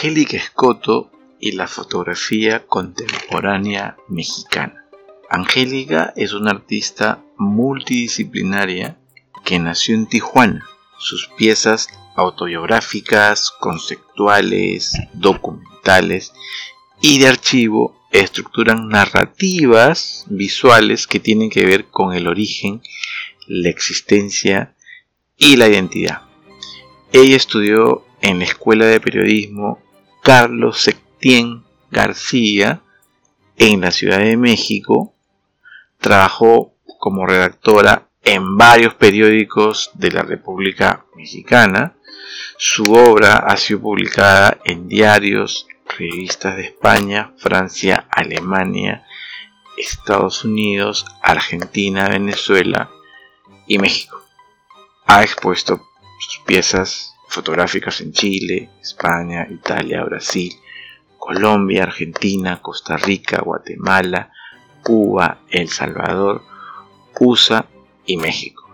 Angélica Escoto y la fotografía contemporánea mexicana. Angélica es una artista multidisciplinaria que nació en Tijuana. Sus piezas autobiográficas, conceptuales, documentales y de archivo estructuran narrativas visuales que tienen que ver con el origen, la existencia y la identidad. Ella estudió en la Escuela de Periodismo Carlos Septién García en la Ciudad de México. Trabajó como redactora en varios periódicos de la República Mexicana. Su obra ha sido publicada en diarios, revistas de España, Francia, Alemania, Estados Unidos, Argentina, Venezuela y México. Ha expuesto sus piezas fotográficas en Chile, España, Italia, Brasil, Colombia, Argentina, Costa Rica, Guatemala, Cuba, El Salvador, USA y México.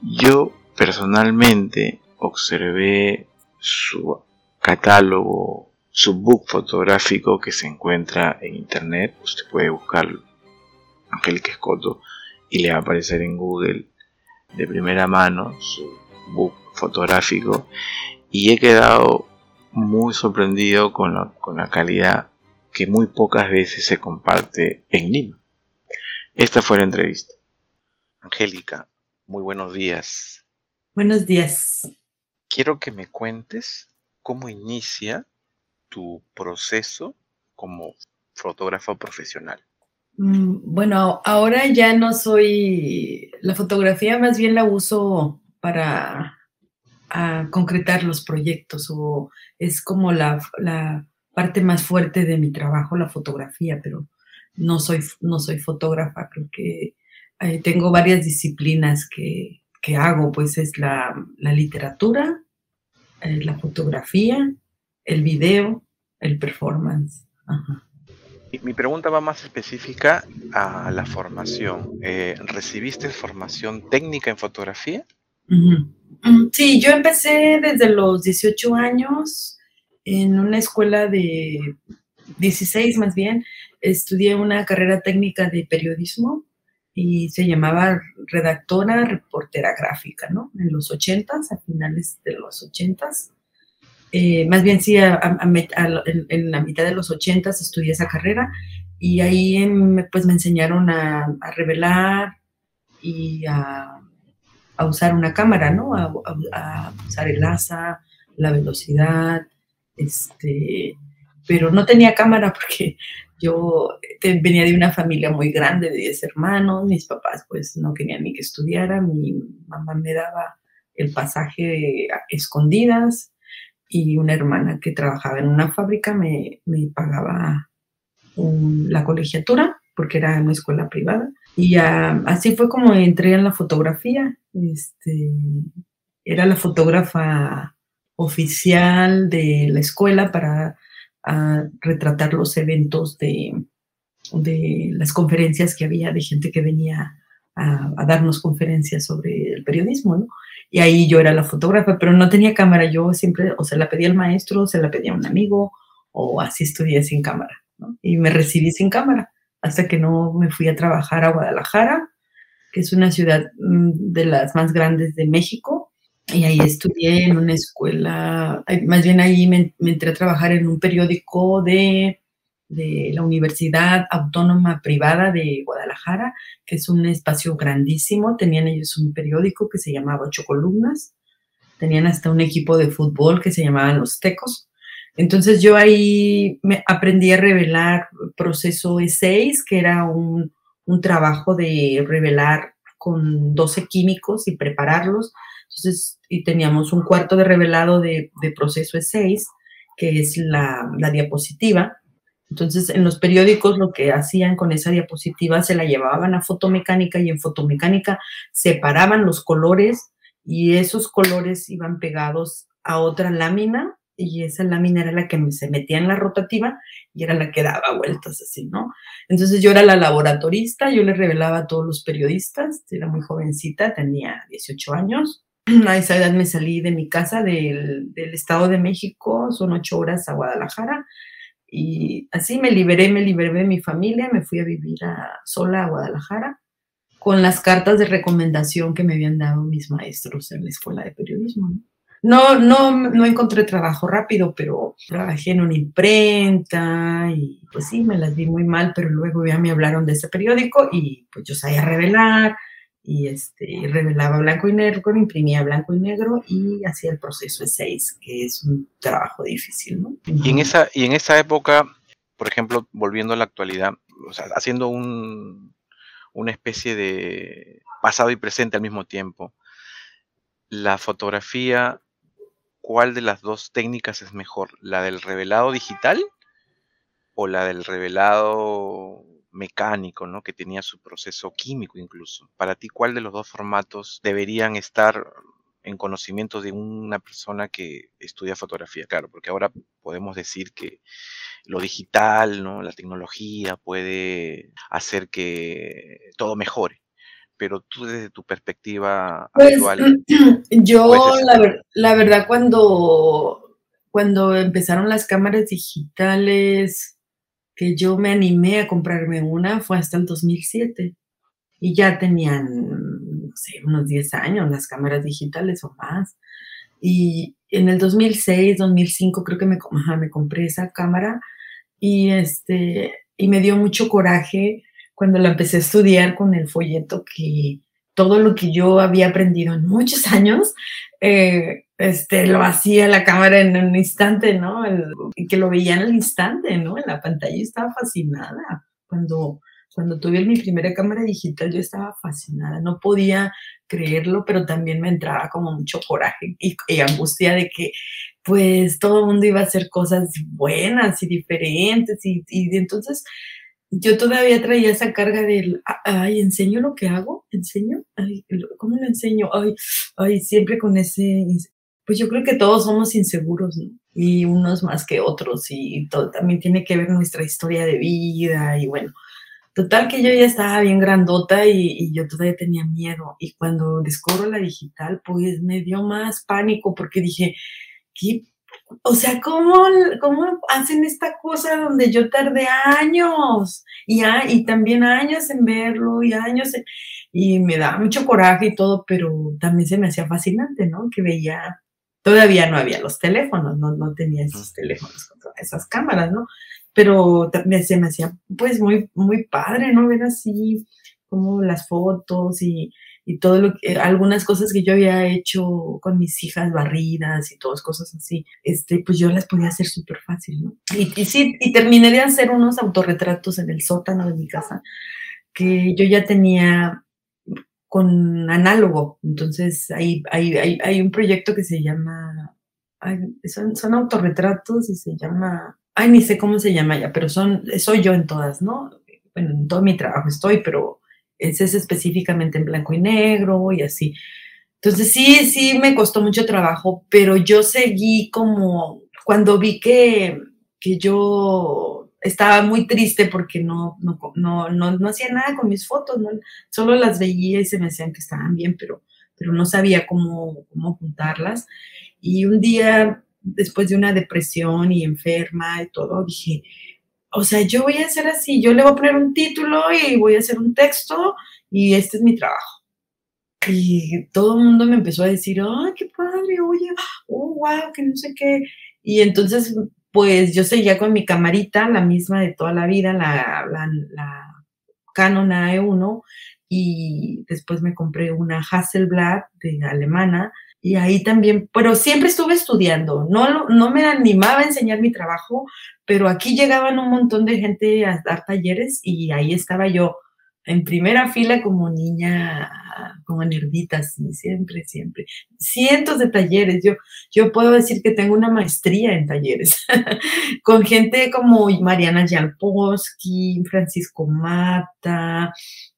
Yo personalmente observé su catálogo, su book fotográfico que se encuentra en internet. Usted puede buscarlo, Angélica Escoto, y le va a aparecer en Google de primera mano su book fotográfico y he quedado muy sorprendido con la, con la calidad que muy pocas veces se comparte en Lima. Esta fue la entrevista. Angélica, muy buenos días. Buenos días. Quiero que me cuentes cómo inicia tu proceso como fotógrafo profesional. Mm, bueno, ahora ya no soy, la fotografía más bien la uso para concretar los proyectos o es como la, parte más fuerte de mi trabajo, la fotografía, pero no soy, no soy fotógrafa, creo que eh, tengo varias disciplinas que, hago, pues es la, literatura, eh, la fotografía, el video, el performance. Mi pregunta va más específica a la formación. Eh, ¿Recibiste formación técnica en fotografía? Sí, yo empecé desde los 18 años en una escuela de 16 más bien. Estudié una carrera técnica de periodismo y se llamaba redactora, reportera gráfica, ¿no? En los 80s, a finales de los 80s. Eh, más bien sí, en, la mitad de los 80s estudié esa carrera y ahí pues me enseñaron a revelar y a a usar una cámara, ¿no? A, usar el asa, la velocidad, este, pero no tenía cámara porque yo venía de una familia muy grande de 10 hermanos, mis papás pues no querían ni que estudiara, mi mamá me daba el pasaje escondidas y una hermana que trabajaba en una fábrica me, pagaba la colegiatura porque era una escuela privada y así fue como entré en la fotografía. Este, era la fotógrafa oficial de la escuela para retratar los eventos de, de, las conferencias que había de gente que venía a, darnos conferencias sobre el periodismo, ¿no? Y ahí yo era la fotógrafa, pero no tenía cámara. Yo siempre o se la pedía al maestro, o se la pedía a un amigo, o así estudié sin cámara, ¿no? Y me recibí sin cámara hasta que no me fui a trabajar a Guadalajara, que es una ciudad mm, de las más grandes de México. Y ahí estudié en una escuela, más bien ahí me, entré a trabajar en un periódico de, de la Universidad Autónoma Privada de Guadalajara, que es un espacio grandísimo. Tenían ellos un periódico que se llamaba Ocho Columnas. Tenían hasta un equipo de fútbol que se llamaban Los Tecos. Entonces yo ahí me aprendí a revelar proceso E6, que era un, trabajo de revelar con 12 químicos y prepararlos. Entonces, y teníamos un cuarto de revelado de, proceso E6, que es la, la, diapositiva. Entonces, en los periódicos lo que hacían con esa diapositiva se la llevaban a fotomecánica y en fotomecánica separaban los colores y esos colores iban pegados a otra lámina y esa lámina era la que se metía en la rotativa y era la que daba vueltas así, ¿no? Entonces yo era la laboratorista, yo le revelaba a todos los periodistas, era muy jovencita, tenía 18 años, a esa edad me salí de mi casa del, del Estado de México, son ocho horas a Guadalajara, y así me liberé, me liberé de mi familia, me fui a vivir a, sola a Guadalajara con las cartas de recomendación que me habían dado mis maestros en la escuela de periodismo. No, no, no encontré trabajo rápido, pero trabajé en una imprenta y pues sí, me las vi muy mal, pero luego ya me hablaron de ese periódico y pues yo sabía revelar y este, revelaba blanco y negro, imprimía blanco y negro y hacía el proceso de seis, que es un trabajo difícil, ¿no? Y en esa, y en esa época, por ejemplo, volviendo a la actualidad, haciendo un, una especie de pasado y presente al mismo tiempo, la fotografía cuál de las dos técnicas es mejor, la del revelado digital o la del revelado mecánico, ¿no? que tenía su proceso químico incluso. Para ti, ¿cuál de los dos formatos deberían estar en conocimiento de una persona que estudia fotografía? Claro, porque ahora podemos decir que lo digital, ¿no? la tecnología puede hacer que todo mejore pero tú desde tu perspectiva pues, Yo, la, verdad, cuando, cuando empezaron las cámaras digitales, que yo me animé a comprarme una, fue hasta el 2007. Y ya tenían, no sé, unos 10 años las cámaras digitales o más. Y en el 2006, 2005 creo que me, me compré esa cámara y, este, y me dio mucho coraje cuando la empecé a estudiar con el folleto que todo lo que yo había aprendido en muchos años, eh, este, lo hacía la cámara en un instante, ¿no? Y que lo veía en el instante, ¿no? En la pantalla estaba fascinada. Cuando, cuando tuve mi primera cámara digital yo estaba fascinada, no podía creerlo, pero también me entraba como mucho coraje y, angustia de que pues todo el mundo iba a hacer cosas buenas y diferentes y entonces yo todavía traía esa carga del, ay, enseño lo que hago, enseño, ay, ¿cómo lo enseño? Ay, ay, siempre con ese, pues yo creo que todos somos inseguros, ¿no? Y unos más que otros, y todo también tiene que ver nuestra historia de vida, y bueno, total que yo ya estaba bien grandota y, y yo todavía tenía miedo, y cuando descubro la digital, pues me dio más pánico porque dije, ¿qué o sea, ¿cómo, ¿cómo hacen esta cosa donde yo tardé años y, y también años en verlo y años y me da mucho coraje y todo, pero también se me hacía fascinante, ¿no? Que veía, todavía no había los teléfonos, no, no tenía esos teléfonos con esas cámaras, ¿no? Pero también se me hacía pues muy, muy padre, ¿no? Ver así como las fotos y, y todo lo que, algunas cosas que yo había hecho con mis hijas barridas y todas cosas así, este, pues yo las podía hacer súper fácil, ¿no? Y, y, sí, y terminé de hacer unos autorretratos en el sótano de mi casa que yo ya tenía con análogo, entonces hay, hay, hay, hay un proyecto que se llama, son, son autorretratos y se llama, ay, ni sé cómo se llama ya, pero son, soy yo en todas, ¿no? Bueno, en todo mi trabajo estoy, pero es específicamente en blanco y negro y así. Entonces sí, sí me costó mucho trabajo, pero yo seguí como cuando vi que, que yo estaba muy triste porque no, no, no, no, hacía nada con mis fotos, ¿no? solo las veía y se me decían que estaban bien, pero, pero no sabía cómo, cómo juntarlas. Y un día, después de una depresión y enferma y todo, dije, o sea, yo voy a hacer así, yo le voy a poner un título y voy a hacer un texto y este es mi trabajo. Y todo el mundo me empezó a decir, ay, qué padre, oye, oh, wow, que no sé qué. Y entonces, pues yo seguía con mi camarita, la misma de toda la vida, la, la, la Canon AE1, y después me compré una Hasselblad de alemana, y ahí también, pero siempre estuve estudiando, no, no me animaba a enseñar mi trabajo, pero aquí llegaban un montón de gente a dar talleres y ahí estaba yo en primera fila como niña, como nerdita, sí, siempre, siempre. Cientos de talleres. Yo, yo puedo decir que tengo una maestría en talleres, con gente como Mariana Yalposki, Francisco Mata,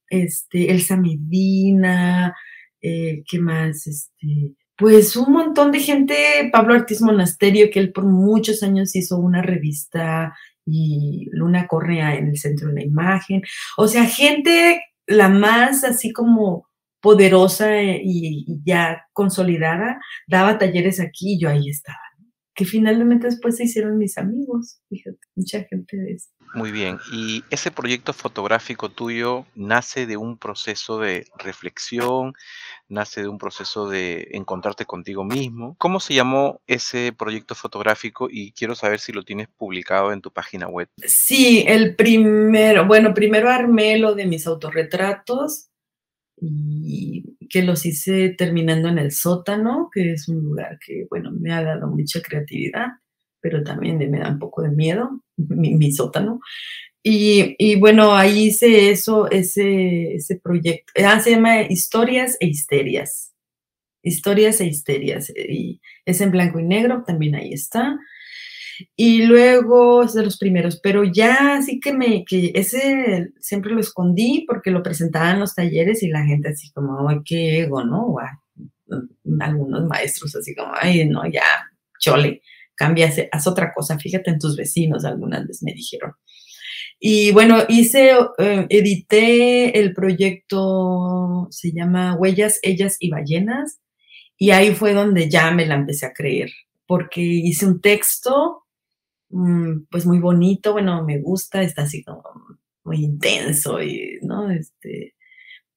este, Elsa Medina, eh, ¿qué más? Este, pues un montón de gente, Pablo Ortiz Monasterio, que él por muchos años hizo una revista y Luna Correa en el centro de la imagen. O sea, gente la más así como poderosa y, ya consolidada, daba talleres aquí y yo ahí estaba. Que finalmente después se hicieron mis amigos, fíjate, mucha gente de eso. Muy bien, y ese proyecto fotográfico tuyo nace de un proceso de reflexión, nace de un proceso de encontrarte contigo mismo. ¿Cómo se llamó ese proyecto fotográfico? Y quiero saber si lo tienes publicado en tu página web. Sí, el primero, bueno, primero armé lo de mis autorretratos y que los hice terminando en el sótano, que es un lugar que, bueno, me ha dado mucha creatividad, pero también me da un poco de miedo, mi, sótano. Y, bueno, ahí hice eso, ese, ese proyecto. Ah, se llama Historias e Histerias. Historias e Histerias. Y es en blanco y negro, también ahí está. Y luego es de los primeros, pero ya sí que me, que ese siempre lo escondí porque lo presentaba en los talleres y la gente así como, ay, qué ego, ¿no? Algunos maestros así como, ay, no, ya, chole, cambia, haz otra cosa, fíjate en tus vecinos, algunas veces me dijeron. Y bueno, hice, eh, edité el proyecto, se llama Huellas, Ellas y Ballenas, y ahí fue donde ya me la empecé a creer, porque hice un texto Mm, pues muy bonito, bueno, me gusta, está así como muy intenso y, ¿no? Este,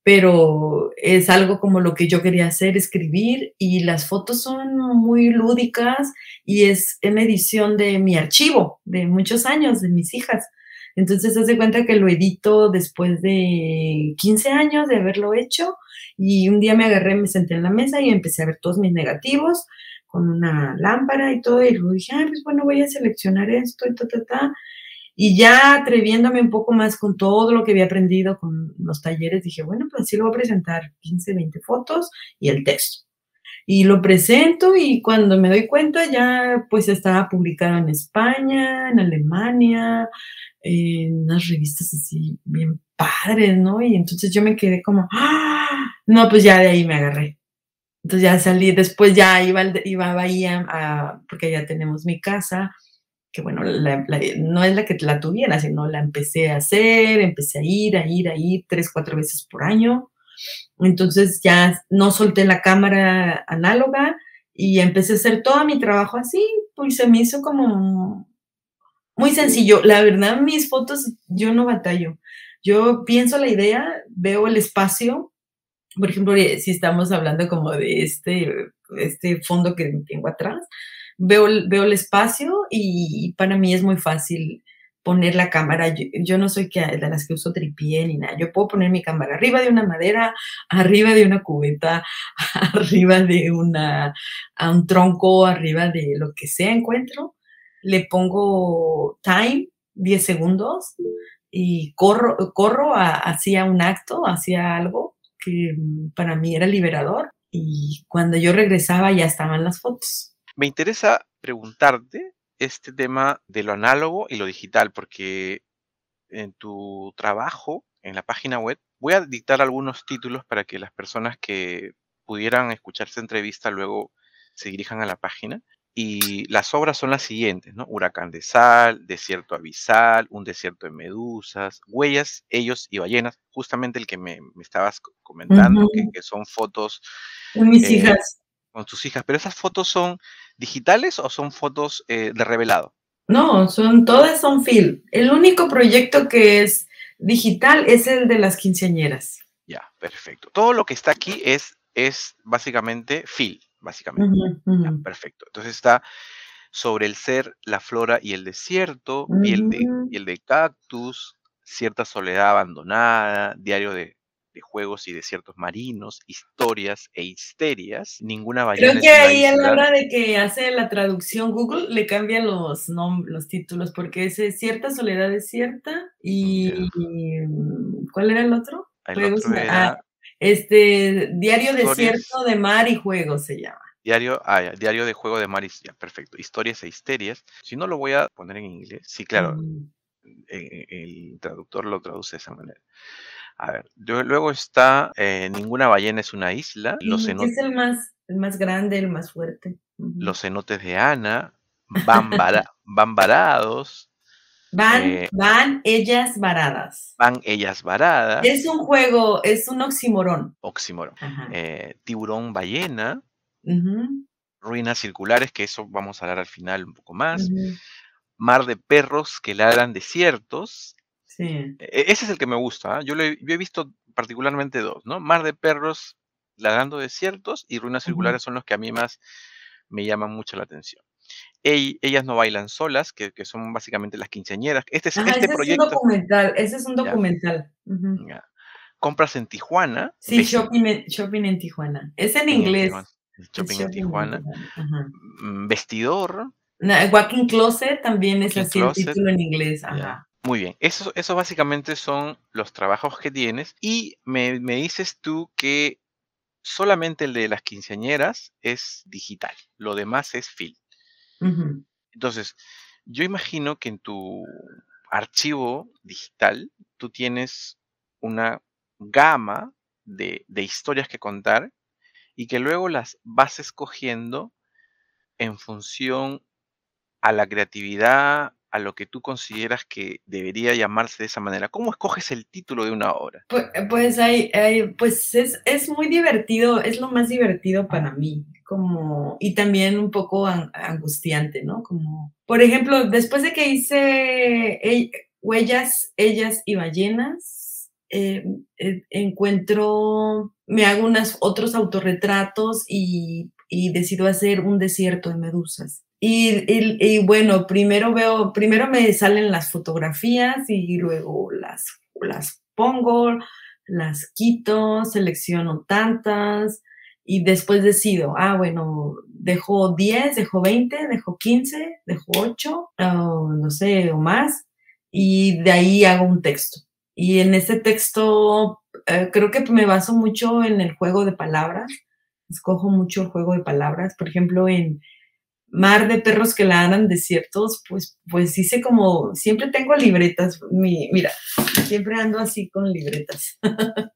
pero es algo como lo que yo quería hacer, escribir, y las fotos son muy lúdicas y es en edición de mi archivo de muchos años, de mis hijas. Entonces, hace cuenta que lo edito después de 15 años de haberlo hecho y un día me agarré, me senté en la mesa y empecé a ver todos mis negativos con una lámpara y todo, y luego dije, ah, pues bueno, voy a seleccionar esto y ta, ta, ta. Y ya atreviéndome un poco más con todo lo que había aprendido con los talleres, dije, bueno, pues así lo voy a presentar 15, 20 fotos y el texto. Y lo presento y cuando me doy cuenta ya pues estaba publicado en España, en Alemania, en unas revistas así bien padres, ¿no? Y entonces yo me quedé como, ¡ah! No, pues ya de ahí me agarré. Entonces ya salí, después ya iba, iba a Bahía, a, porque ya tenemos mi casa, que bueno, no es la que la tuviera, sino la empecé a hacer, empecé a ir, a ir, a ir tres, cuatro veces por año. Entonces ya no solté la cámara análoga y empecé a hacer todo mi trabajo así, pues se me hizo como muy sencillo. La verdad, mis fotos yo no batallo. Yo pienso la idea, veo el espacio por ejemplo, eh, si estamos hablando como de este, este fondo que tengo atrás, veo, veo el espacio y para mí es muy fácil poner la cámara. Yo, no soy que, de las que uso tripié ni nada. Yo puedo poner mi cámara arriba de una madera, arriba de una cubeta, arriba de una, a un tronco, arriba de lo que sea encuentro. Le pongo time, 10 segundos, y corro, corro hacia un acto, hacia algo, que mm, para mí era liberador y cuando yo regresaba ya estaban las fotos. Me interesa preguntarte este tema de lo análogo y lo digital, porque en tu trabajo, en la página web, voy a dictar algunos títulos para que las personas que pudieran escuchar esta entrevista luego se dirijan a la página. Y las obras son las siguientes, ¿no? Huracán de sal, desierto abisal, un desierto de medusas, huellas, ellos y ballenas, justamente el que me, estabas comentando, que, son fotos... Con mis eh, hijas. Con tus hijas, pero esas fotos son digitales o son fotos eh, de revelado? No, son todas son film. El único proyecto que es digital es el de las quinceañeras. Ya, perfecto. Todo lo que está aquí es, es básicamente film básicamente. perfecto. Entonces está sobre el ser, la flora y el desierto, piel, de, piel de cactus, cierta soledad abandonada, diario de, juegos y desiertos marinos, historias e histerias, ninguna ballena. Creo que ahí a la hora de que hace la traducción Google le cambia los, los títulos, porque es cierta soledad desierta y... ¿Cuál era el otro? El otro era, este, Diario Desierto de Mar y Juego se llama. Diario, ah, diario de juego de mar y ya, perfecto. Historias e histerias. Si no lo voy a poner en inglés, sí, claro, mm. el, traductor lo traduce de esa manera. A ver, luego está eh, Ninguna ballena es una isla. Los Es el más, el más grande, el más fuerte. Los cenotes de Ana, van, varados, Van, eh, van ellas varadas. Van ellas varadas. Es un juego, es un oxímoron. Oxímoron. Eh, tiburón ballena. Ruinas circulares, que eso vamos a hablar al final un poco más. Mar de perros que ladran desiertos. Sí. E, ese es el que me gusta. ¿ah? Yo, he, yo he visto particularmente dos, ¿no? Mar de perros ladrando desiertos y ruinas circulares son los que a mí más me llaman mucho la atención. Ellas no bailan solas, que, son básicamente las quinceañeras. Este, es, este ese proyecto. Es un documental, ese es un documental. Compras en Tijuana. Sí, shopping en, shopping en, Tijuana. Es en inglés. shopping, en Tijuana. Mm, vestidor. walking Closet también es así el título en inglés. Muy bien, eso, eso básicamente son los trabajos que tienes y me, me dices tú que solamente el de las quinceañeras es digital, lo demás es film. Entonces, yo imagino que en tu archivo digital tú tienes una gama de, historias que contar y que luego las vas escogiendo en función a la creatividad, a lo que tú consideras que debería llamarse de esa manera? ¿Cómo escoges el título de una obra? Pues, pues, hay, pues es, es, muy divertido, es lo más divertido para mí, como, y también un poco angustiante, ¿no? Como, por ejemplo, después de que hice Huellas, Ellas y Ballenas, eh, eh, encuentro, me hago unos otros autorretratos y, y decido hacer un desierto de medusas. Y, bueno, primero veo, primero me salen las fotografías y luego las, las pongo, las quito, selecciono tantas y después decido, ah, bueno, dejo 10, dejo 20, dejo 15, dejo 8, no sé, o más, y de ahí hago un texto. Y en ese texto eh, creo que me baso mucho en el juego de palabras, escojo mucho el juego de palabras, por ejemplo, en mar de perros que ladran desiertos, pues, pues hice como, siempre tengo libretas, mi, mira, siempre ando así con libretas,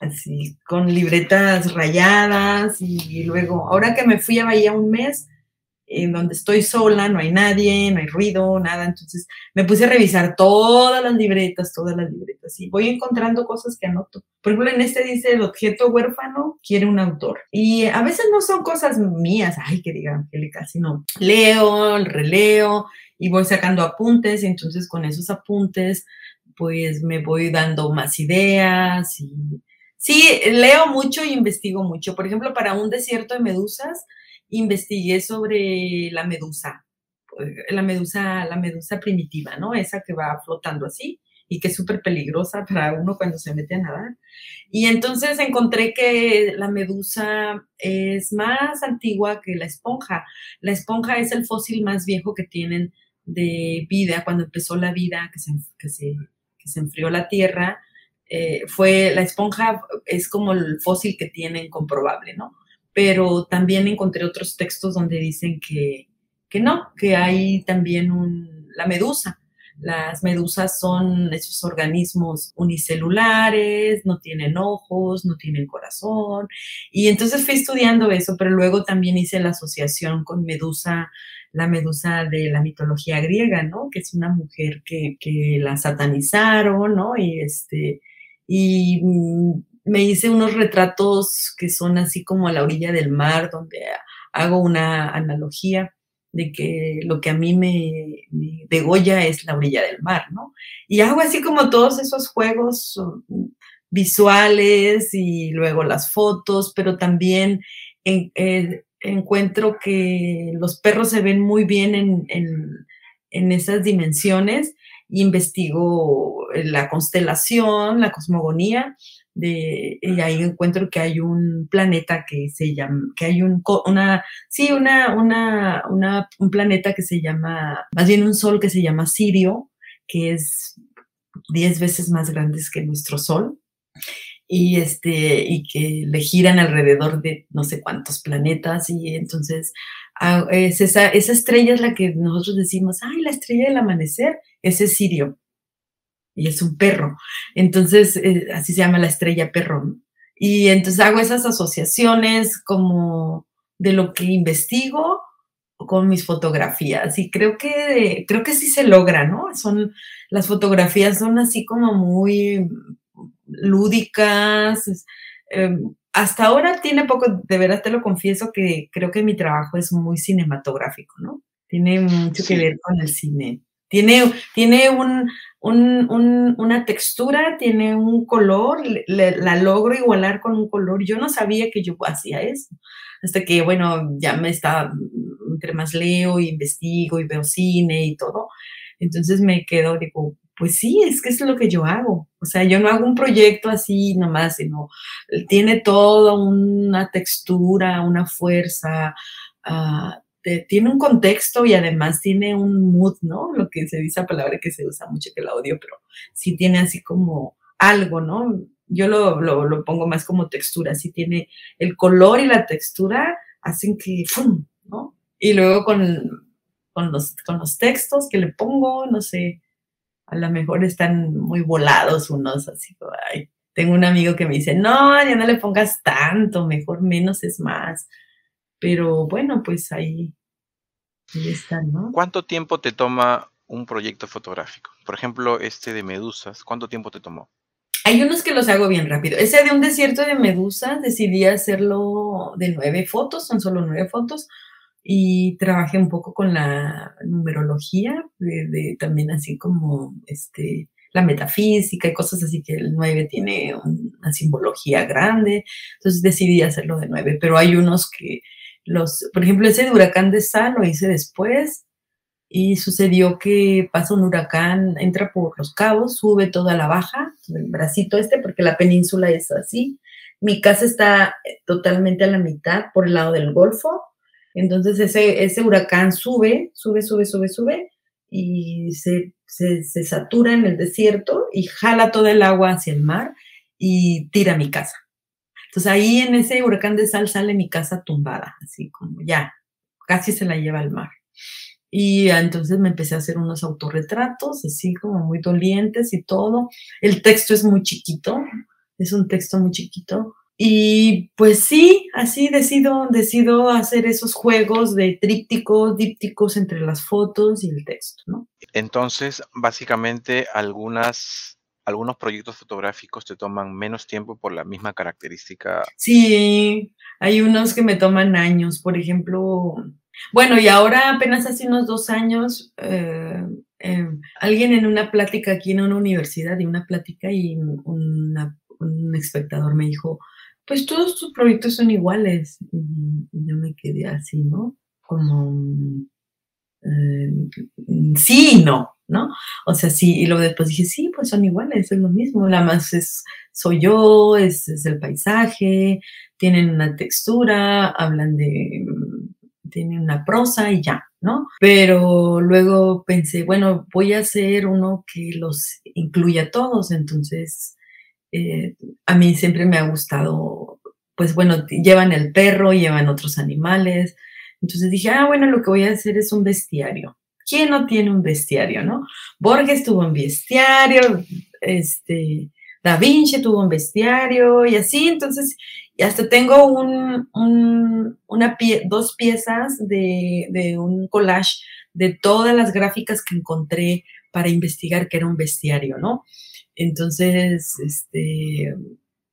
así, con libretas rayadas y luego, ahora que me fui a Bahía un mes, en donde estoy sola, no hay nadie, no hay ruido, nada. Entonces me puse a revisar todas las libretas, todas las libretas y voy encontrando cosas que anoto. Por ejemplo, en este dice el objeto huérfano quiere un autor. Y a veces no son cosas mías, ay, que diga Angélica, sino leo, releo y voy sacando apuntes y entonces con esos apuntes pues me voy dando más ideas y sí, leo mucho y investigo mucho. Por ejemplo, para un desierto de medusas, investigué sobre la medusa, eh, la medusa, la medusa primitiva, ¿no? Esa que va flotando así y que es súper peligrosa para uno cuando se mete a nadar. Y entonces encontré que la medusa es más antigua que la esponja. La esponja es el fósil más viejo que tienen de vida, cuando empezó la vida, que se, que se, que se enfrió la tierra. Eh, fue la esponja es como el fósil que tienen comprobable, ¿no? Pero también encontré otros textos donde dicen que, que no, que hay también la medusa. Las medusas son esos organismos unicelulares, no tienen ojos, no tienen corazón. Y entonces fui estudiando eso, pero luego también hice la asociación con Medusa, la Medusa de la mitología griega, ¿no? Que es una mujer que, que la satanizaron, ¿no? Y este, y mm, me hice unos retratos que son así como a la orilla del mar, donde hago una analogía de que lo que a mí me, degolla es la orilla del mar, ¿no? Y hago así como todos esos juegos visuales y luego las fotos, pero también eh, encuentro que los perros se ven muy bien en, en esas dimensiones. Investigo la constelación, la cosmogonía, y ahí encuentro que hay un planeta que se llama, que hay un, una, sí, una, una, una, un planeta que se llama, más bien un sol que se llama Sirio, que es 10 veces más grande que nuestro sol y este y que le giran alrededor de no sé cuántos planetas y entonces ah, es esa, esa estrella es la que nosotros decimos, ay, la estrella del amanecer, ese es Sirio y es un perro. Entonces, eh, así se llama la estrella perro. Y entonces hago esas asociaciones como de lo que investigo con mis fotografías y creo que creo que sí se logra, ¿no? Son las fotografías son así como muy lúdicas. Em, hasta ahora tiene poco, de verdad te lo confieso que creo que mi trabajo es muy cinematográfico, ¿no? Tiene mucho que ver con el cine. Tiene, tiene un, una textura, tiene un color, la logro igualar con un color. Yo no sabía que yo hacía eso, hasta que, bueno, ya me está, entre más leo, investigo y veo cine y todo. Entonces me quedo, digo, pues sí, es que es lo que yo hago. O sea, yo no hago un proyecto así nomás, sino tiene toda una textura, una fuerza, uh, tiene un contexto y además tiene un mood, ¿no? Lo que se dice, la palabra que se usa mucho, que la odio, pero sí tiene así como algo, ¿no? Yo lo, lo, pongo más como textura, sí tiene el color y la textura hacen que, ¡fum! ¿no? Y luego con, con, los, con los textos que le pongo, no sé, a lo mejor están muy volados unos, así, ay, tengo un amigo que me dice, no, ya no le pongas tanto, mejor menos es más. Pero bueno, pues ahí, están, ¿no? ¿Cuánto tiempo te toma un proyecto fotográfico? Por ejemplo, este de medusas, ¿cuánto tiempo te tomó? Hay unos que los hago bien rápido. Ese de un desierto de medusas decidí hacerlo de nueve fotos, son solo nueve fotos, y trabajé un poco con la numerología, de, también así como este, la metafísica y cosas así que el 9 tiene una simbología grande, entonces decidí hacerlo de 9, pero hay unos que por ejemplo, ese huracán de sal lo hice después y sucedió que pasa un huracán, entra por los cabos, sube toda la baja, el bracito este, porque la península es así. Mi casa está totalmente a la mitad por el lado del Golfo, entonces ese, ese huracán sube, sube, sube, sube, sube y se, se, se satura en el desierto y jala todo el agua hacia el mar y tira mi casa. Entonces ahí en ese huracán de sal sale mi casa tumbada, así como ya, casi se la lleva al mar. Y entonces me empecé a hacer unos autorretratos, así como muy dolientes y todo. El texto es muy chiquito, es un texto muy chiquito. Y pues sí, así decido, decido hacer esos juegos de trípticos, dípticos entre las fotos y el texto, ¿no? Entonces, básicamente, algunas algunos proyectos fotográficos te toman menos tiempo por la misma característica. Sí, hay unos que me toman años, por ejemplo, bueno, y ahora apenas hace unos dos años, eh, em, alguien en una plática aquí en una universidad, y una plática y un espectador me dijo, pues todos tus proyectos son iguales. Y, yo me quedé así, ¿no? Como, eh, sí no. ¿No? O sea, sí, y luego después dije, sí, pues son iguales, es lo mismo, la más es, soy yo, es, el paisaje, tienen una textura, hablan de, tienen una prosa y ya, ¿no? Pero luego pensé, bueno, voy a hacer uno que los incluya a todos, entonces eh, a mí siempre me ha gustado, pues bueno, llevan el perro, llevan otros animales, entonces dije, ah, bueno, lo que voy a hacer es un bestiario. ¿Quién no tiene un bestiario, no? Borges tuvo un bestiario, este, Da Vinci tuvo un bestiario y así, entonces, y hasta tengo un, una dos piezas de, de un collage de todas las gráficas que encontré para investigar que era un bestiario, ¿no? Entonces, este,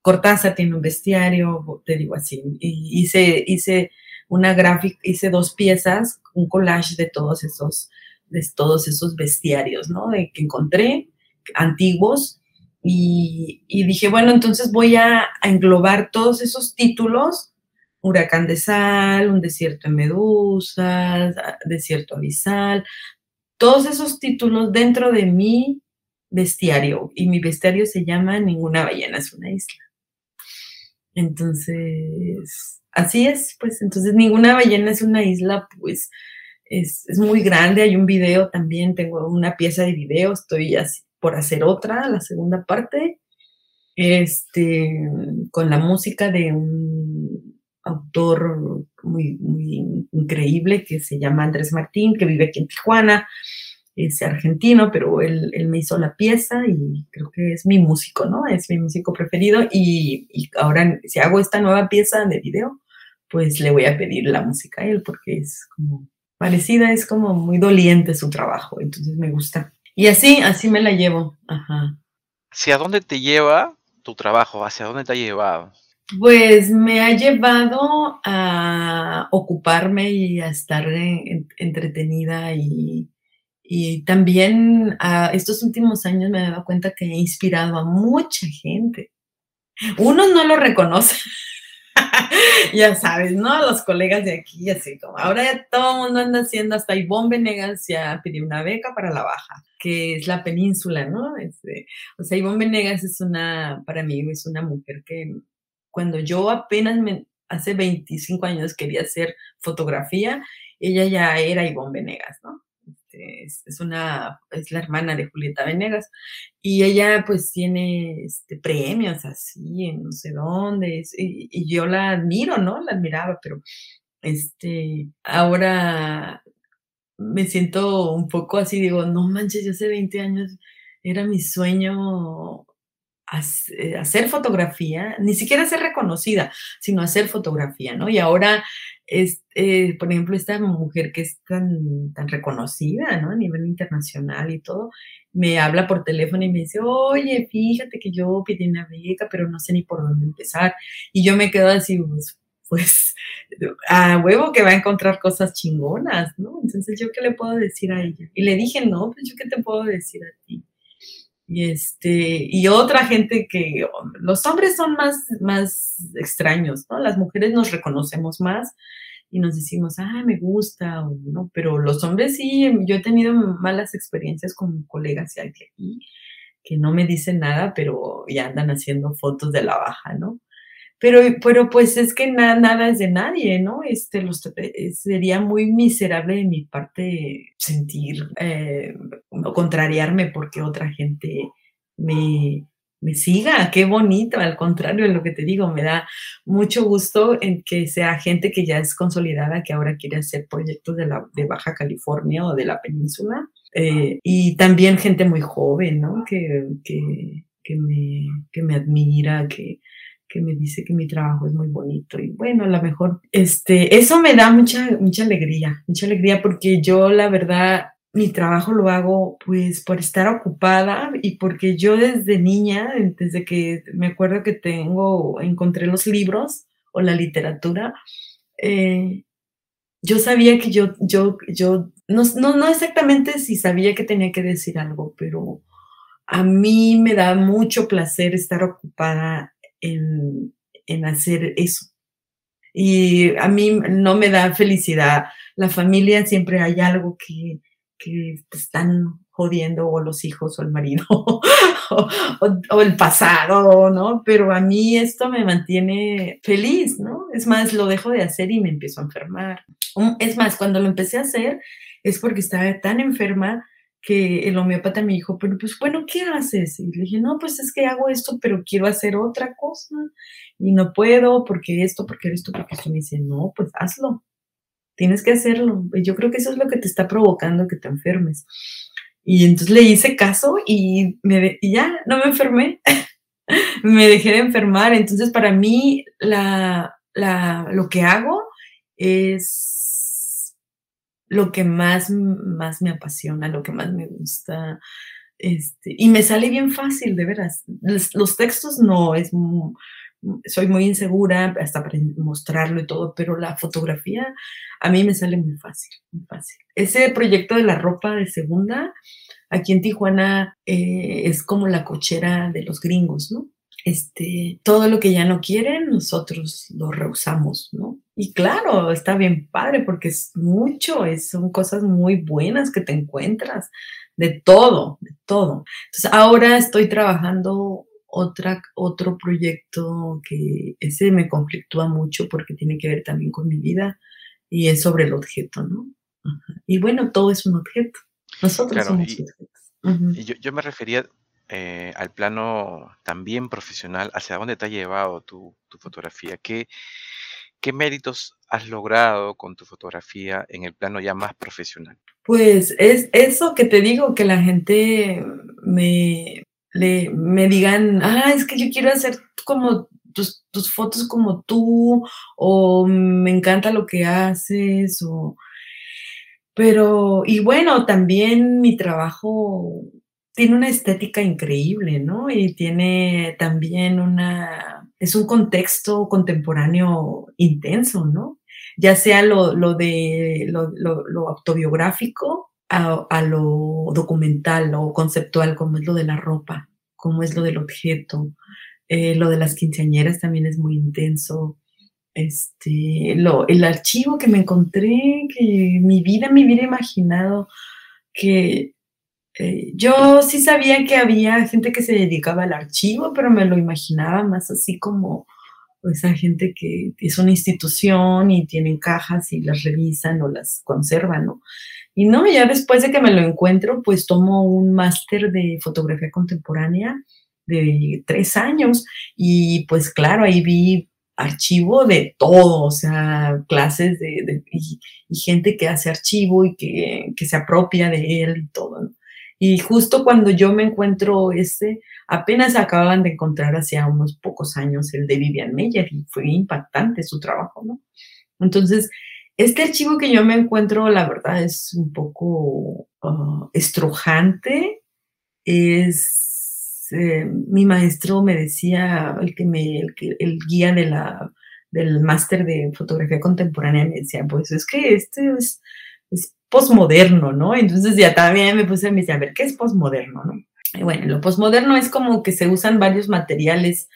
Cortázar tiene un bestiario, te digo así, y hice, hice una gráfica, hice dos piezas, un collage de todos esos de todos esos bestiarios, ¿no? De que encontré antiguos y, dije, bueno, entonces voy a, englobar todos esos títulos, huracán de sal, un desierto de medusas, desierto abisal, todos esos títulos dentro de mi bestiario y mi bestiario se llama Ninguna ballena es una isla. Entonces, así es, pues entonces ninguna ballena es una isla, pues es, muy grande, hay un video también, tengo una pieza de video, estoy por hacer otra, la segunda parte, este, con la música de un autor muy, muy increíble que se llama Andrés Martín, que vive aquí en Tijuana, es argentino, pero él, me hizo la pieza y creo que es mi músico, ¿no? Es mi músico preferido y, y, ahora si hago esta nueva pieza de video, pues le voy a pedir la música a él porque es como parecida, es como muy doliente su trabajo, entonces me gusta. Y así, así me la llevo. Ajá. ¿Hacia dónde te lleva tu trabajo? ¿Hacia dónde te ha llevado? Pues me ha llevado a ocuparme y a estar entretenida y, y también a estos últimos años me he dado cuenta que he inspirado a mucha gente. Uno no lo reconoce. ya sabes, ¿no? Los colegas de aquí, así como ahora ya todo el mundo anda haciendo, hasta Ivonne Venegas ya pidió una beca para la baja, que es la península, ¿no? Este, o sea, Ivonne Venegas es una, para mí, es una mujer que cuando yo apenas me, hace 25 años quería hacer fotografía, ella ya era Ivonne Venegas, ¿no? Este, es, una, es la hermana de Julieta Venegas, y ella pues tiene este, premios así, en no sé dónde, y, yo la admiro, ¿no? La admiraba, pero este, ahora me siento un poco así, digo, no manches, yo hace 20 años era mi sueño eh, hacer fotografía, ni siquiera ser reconocida, sino hacer fotografía, ¿no? Y ahora es, eh, por ejemplo, esta mujer que es tan, tan reconocida, ¿no? A nivel internacional y todo, me habla por teléfono y me dice, oye, fíjate que yo pedí una beca, pero no sé ni por dónde empezar. Y yo me quedo así, pues, pues, a huevo que va a encontrar cosas chingonas, ¿no? Entonces, ¿yo qué le puedo decir a ella? Y le dije, no, pues, ¿yo qué te puedo decir a ti? Y, este, y otra gente que los hombres son más, más extraños, ¿no? Las mujeres nos reconocemos más y nos decimos, ah, me gusta, o no, pero los hombres sí, yo he tenido malas experiencias con colegas aquí que no me dicen nada, pero ya andan haciendo fotos de la baja, ¿no? Pero, pero pues es que nada es de nadie, ¿no? Este, eh, sería muy miserable de mi parte sentir eh, contrariarme porque otra gente me, me siga, qué bonito, al contrario de lo que te digo, me da mucho gusto en que sea gente que ya es consolidada, que ahora quiere hacer proyectos de, la, de Baja California o de la península, eh, y también gente muy joven, ¿no? Que, que, que, me, que me admira, que, me dice que mi trabajo es muy bonito y bueno, a lo mejor este eso me da mucha mucha alegría, mucha alegría porque yo la verdad mi trabajo lo hago pues por estar ocupada y porque yo desde niña, desde que me acuerdo que tengo, encontré los libros o la literatura, eh, yo sabía que yo, yo, yo, no, no, no exactamente si sabía que tenía que decir algo, pero a mí me da mucho placer estar ocupada en, hacer eso. Y a mí no me da felicidad. La familia siempre hay algo que, que te están jodiendo o los hijos o el marido o, el pasado, ¿no? Pero a mí esto me mantiene feliz, ¿no? Es más, lo dejo de hacer y me empiezo a enfermar. Es más, cuando lo empecé a hacer es porque estaba tan enferma que el homeópata me dijo, pero pues bueno, ¿qué haces? Y le dije, no, pues es que hago esto, pero quiero hacer otra cosa y no puedo porque esto, porque esto, porque esto. Me dice, no, pues hazlo, tienes que hacerlo. Yo creo que eso es lo que te está provocando que te enfermes. Y entonces le hice caso y, y ya, no me enfermé. me dejé de enfermar. Entonces, para mí, la, la, lo que hago es lo que más, más me apasiona, lo que más me gusta. Este, y me sale bien fácil, de veras. Los, textos no, es soy muy insegura hasta para mostrarlo y todo, pero la fotografía a mí me sale muy fácil, muy fácil. Ese proyecto de la ropa de segunda, aquí en Tijuana, eh, es como la cochera de los gringos, ¿no? Este, todo lo que ya no quieren, nosotros lo rehusamos, ¿no? Y claro, está bien padre porque es mucho, es, son cosas muy buenas que te encuentras, de todo, de todo. Entonces ahora estoy trabajando otra, otro proyecto que ese me conflictúa mucho porque tiene que ver también con mi vida y es sobre el objeto, ¿no? Y bueno, todo es un objeto. Nosotros somos objetos. Y yo, yo, me refería eh, al plano también profesional, ¿hacia dónde te ha llevado tu, tu fotografía? ¿Qué, ¿Qué méritos has logrado con tu fotografía en el plano ya más profesional? Pues es eso que te digo, que la gente me, me digan, ah, es que yo quiero hacer como tus, tus, fotos como tú, o me encanta lo que haces, o Pero, y bueno, también mi trabajo tiene una estética increíble, ¿no? Y tiene también una, es un contexto contemporáneo intenso, ¿no? Ya sea lo, de lo, autobiográfico a, lo documental o conceptual, como es lo de la ropa, como es lo del objeto. Eh, lo de las quinceañeras también es muy intenso. Este, lo, el archivo que me encontré, que mi vida me hubiera imaginado que eh, yo sí sabía que había gente que se dedicaba al archivo, pero me lo imaginaba más así como esa gente que es una institución y tienen cajas y las revisan o las conservan, ¿no? Y no, ya después de que me lo encuentro, pues tomo un máster de fotografía contemporánea de tres años y pues claro, ahí vi archivo de todo, o sea, clases de, y, gente que hace archivo y que, que, se apropia de él y todo, ¿no? Y justo cuando yo me encuentro este, apenas acaban de encontrar hacía unos pocos años el de Vivian Meyer y fue impactante su trabajo, ¿no? Entonces, este archivo que yo me encuentro, la verdad, es un poco uh, estrujante. Es, eh, mi maestro me decía, el que me, el, guía de del máster de fotografía contemporánea me decía, pues es que este es posmoderno, ¿no? Entonces ya también me puse a decir, a ver, ¿qué es posmoderno, no? Y bueno, lo posmoderno es como que se usan varios materiales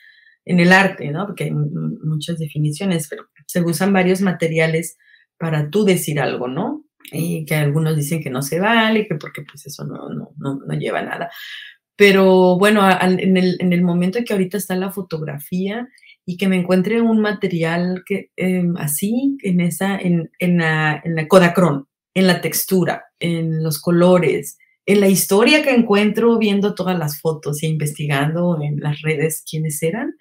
en el arte, ¿no? Porque hay muchas definiciones, pero se usan varios materiales para tú decir algo, ¿no? Y que algunos dicen que no se vale, que porque pues eso no, no, no, lleva nada. Pero bueno, en, el, en el momento que ahorita está la fotografía y que me encuentre un material que em, así, en esa, en, en la, en la en la textura, en los colores, en la historia que encuentro viendo todas las fotos e investigando en las redes quiénes eran,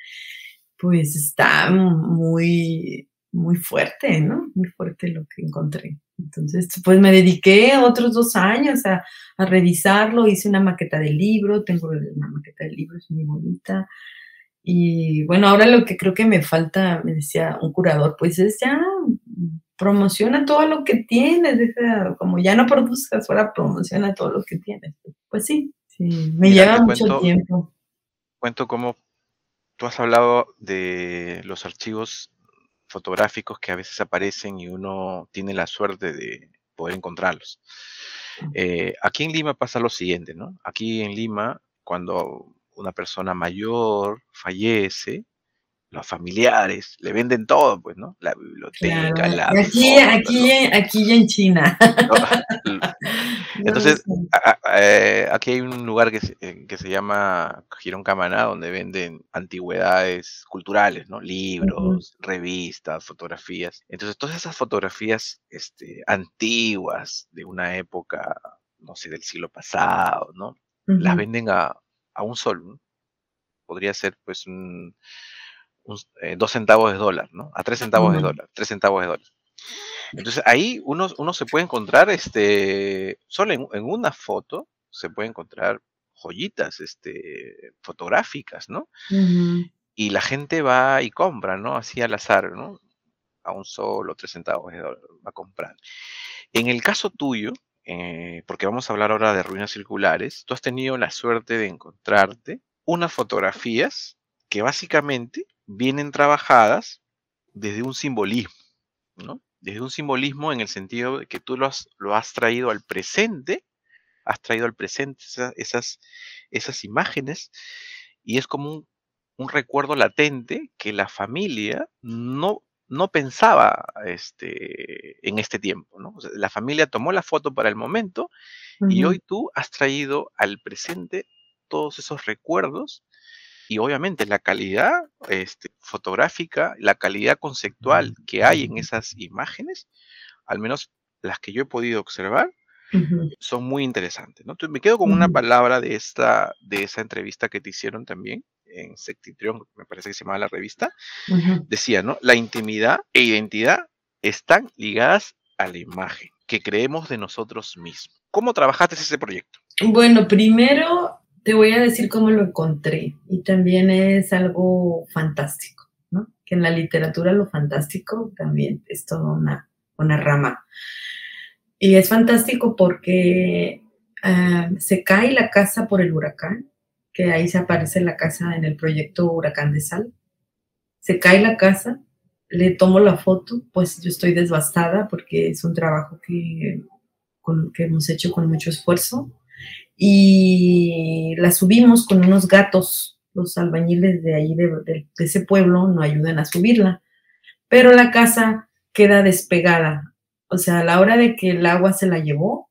pues está muy, muy fuerte, ¿no? Muy fuerte lo que encontré. Entonces, pues me dediqué otros dos años a, a revisarlo, hice una maqueta del libro, tengo una maqueta del libro, es muy bonita. Y bueno, ahora lo que creo que me falta, me decía un curador, pues es ya promociona todo lo que tienes, como ya no produzcas, ahora promociona todo lo que tienes. Pues sí, sí me lleva mucho tiempo. Cuento cómo tú has hablado de los archivos fotográficos que a veces aparecen y uno tiene la suerte de poder encontrarlos. Eh, aquí en Lima pasa lo siguiente, ¿no? Aquí en Lima, cuando una persona mayor fallece, los familiares, le venden todo, pues, ¿no? La biblioteca, la... Aquí, aquí, aquí en China. Entonces, eh, aquí hay un lugar que se, que se llama Girón Camaná, donde venden antigüedades culturales, ¿no? Libros, revistas, fotografías. Entonces, todas esas fotografías este, antiguas de una época, no sé, del siglo pasado, ¿no? Las venden a, a un sol, ¿no? Podría ser, pues, un eh, dos centavos de dólar, ¿no? A tres centavos de dólar, tres centavos de dólar. Entonces ahí uno, uno se puede encontrar, este, solo en, una foto se puede encontrar joyitas, este, fotográficas, ¿no? Y la gente va y compra, ¿no? Así al azar, ¿no? A un solo, tres centavos de dólar, va a comprar. En el caso tuyo, eh, porque vamos a hablar ahora de ruinas circulares, tú has tenido la suerte de encontrarte unas fotografías que básicamente vienen trabajadas desde un simbolismo, ¿no? Desde un simbolismo en el sentido de que tú lo has, lo has traído al presente, has traído al presente esas, esas imágenes y es como un, un, recuerdo latente que la familia no, no pensaba este, en este tiempo, ¿no? la familia tomó la foto para el momento y hoy tú has traído al presente todos esos recuerdos y obviamente la calidad este, fotográfica, la calidad conceptual que hay en esas imágenes, al menos las que yo he podido observar, son muy interesantes. ¿no? Entonces me quedo con una palabra de, esta, de esa entrevista que te hicieron también en Sectitrión, me parece que se llamaba la revista, decía, ¿no? La intimidad e identidad están ligadas a la imagen que creemos de nosotros mismos. ¿Cómo trabajaste ese proyecto? Bueno, primero te voy a decir cómo lo encontré y también es algo fantástico, ¿no? Que en la literatura lo fantástico también es toda una, una rama. Y es fantástico porque ah, se cae la casa por el huracán, que ahí se aparece la casa en el proyecto Huracán de Sal. Se cae la casa, le tomo la foto, pues yo estoy devastada porque es un trabajo que, que hemos hecho con mucho esfuerzo. Y la subimos con unos gatos, los albañiles de ahí, de, ese pueblo, no ayudan a subirla. Pero la casa queda despegada. O sea, a la hora de que el agua se la llevó,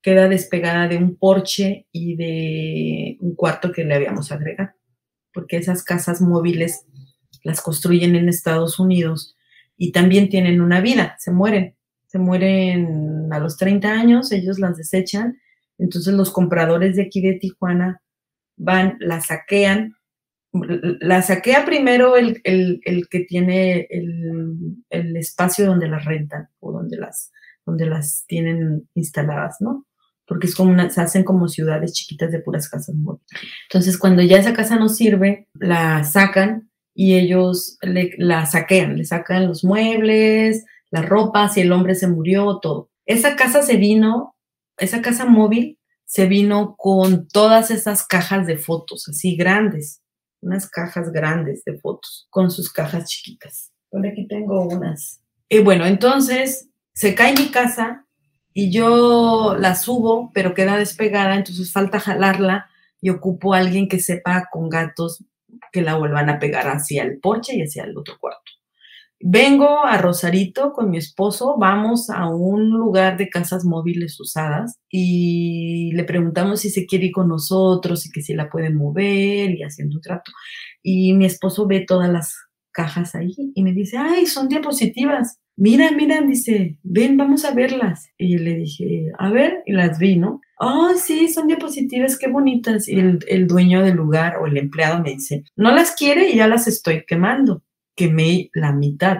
queda despegada de un porche y de un cuarto que le habíamos agregado. Porque esas casas móviles las construyen en Estados Unidos y también tienen una vida, se mueren. Se mueren a los 30 años, ellos las desechan. Entonces los compradores de aquí de Tijuana van, las saquean. La saquea primero el, que tiene el, espacio donde las rentan o donde las, donde las tienen instaladas, ¿no? Porque es como se hacen como ciudades chiquitas de puras casas móviles. Entonces, cuando ya esa casa no sirve, la sacan y ellos la saquean, le sacan los muebles, las ropas, si el hombre se murió, todo. Esa casa se vino, esa casa móvil se vino con todas esas cajas de fotos, así grandes, unas cajas grandes de fotos, con sus cajas chiquitas. Por aquí tengo unas. Y bueno, entonces se cae mi casa y yo la subo, pero queda despegada, entonces falta jalarla y ocupo a alguien que sepa con gatos que la vuelvan a pegar hacia el porche y hacia el otro cuarto. Vengo a Rosarito con mi esposo, vamos a un lugar de casas móviles usadas y le preguntamos si se quiere ir con nosotros y que si la puede mover y haciendo un trato. Y mi esposo ve todas las cajas ahí y me dice, ay, son diapositivas. Mira, mira, dice, ven, vamos a verlas. Y le dije, a ver, y las vi, ¿no? oh, sí, son diapositivas, qué bonitas. Y el, dueño del lugar o el empleado me dice, no las quiere y ya las estoy quemando. Quemé la mitad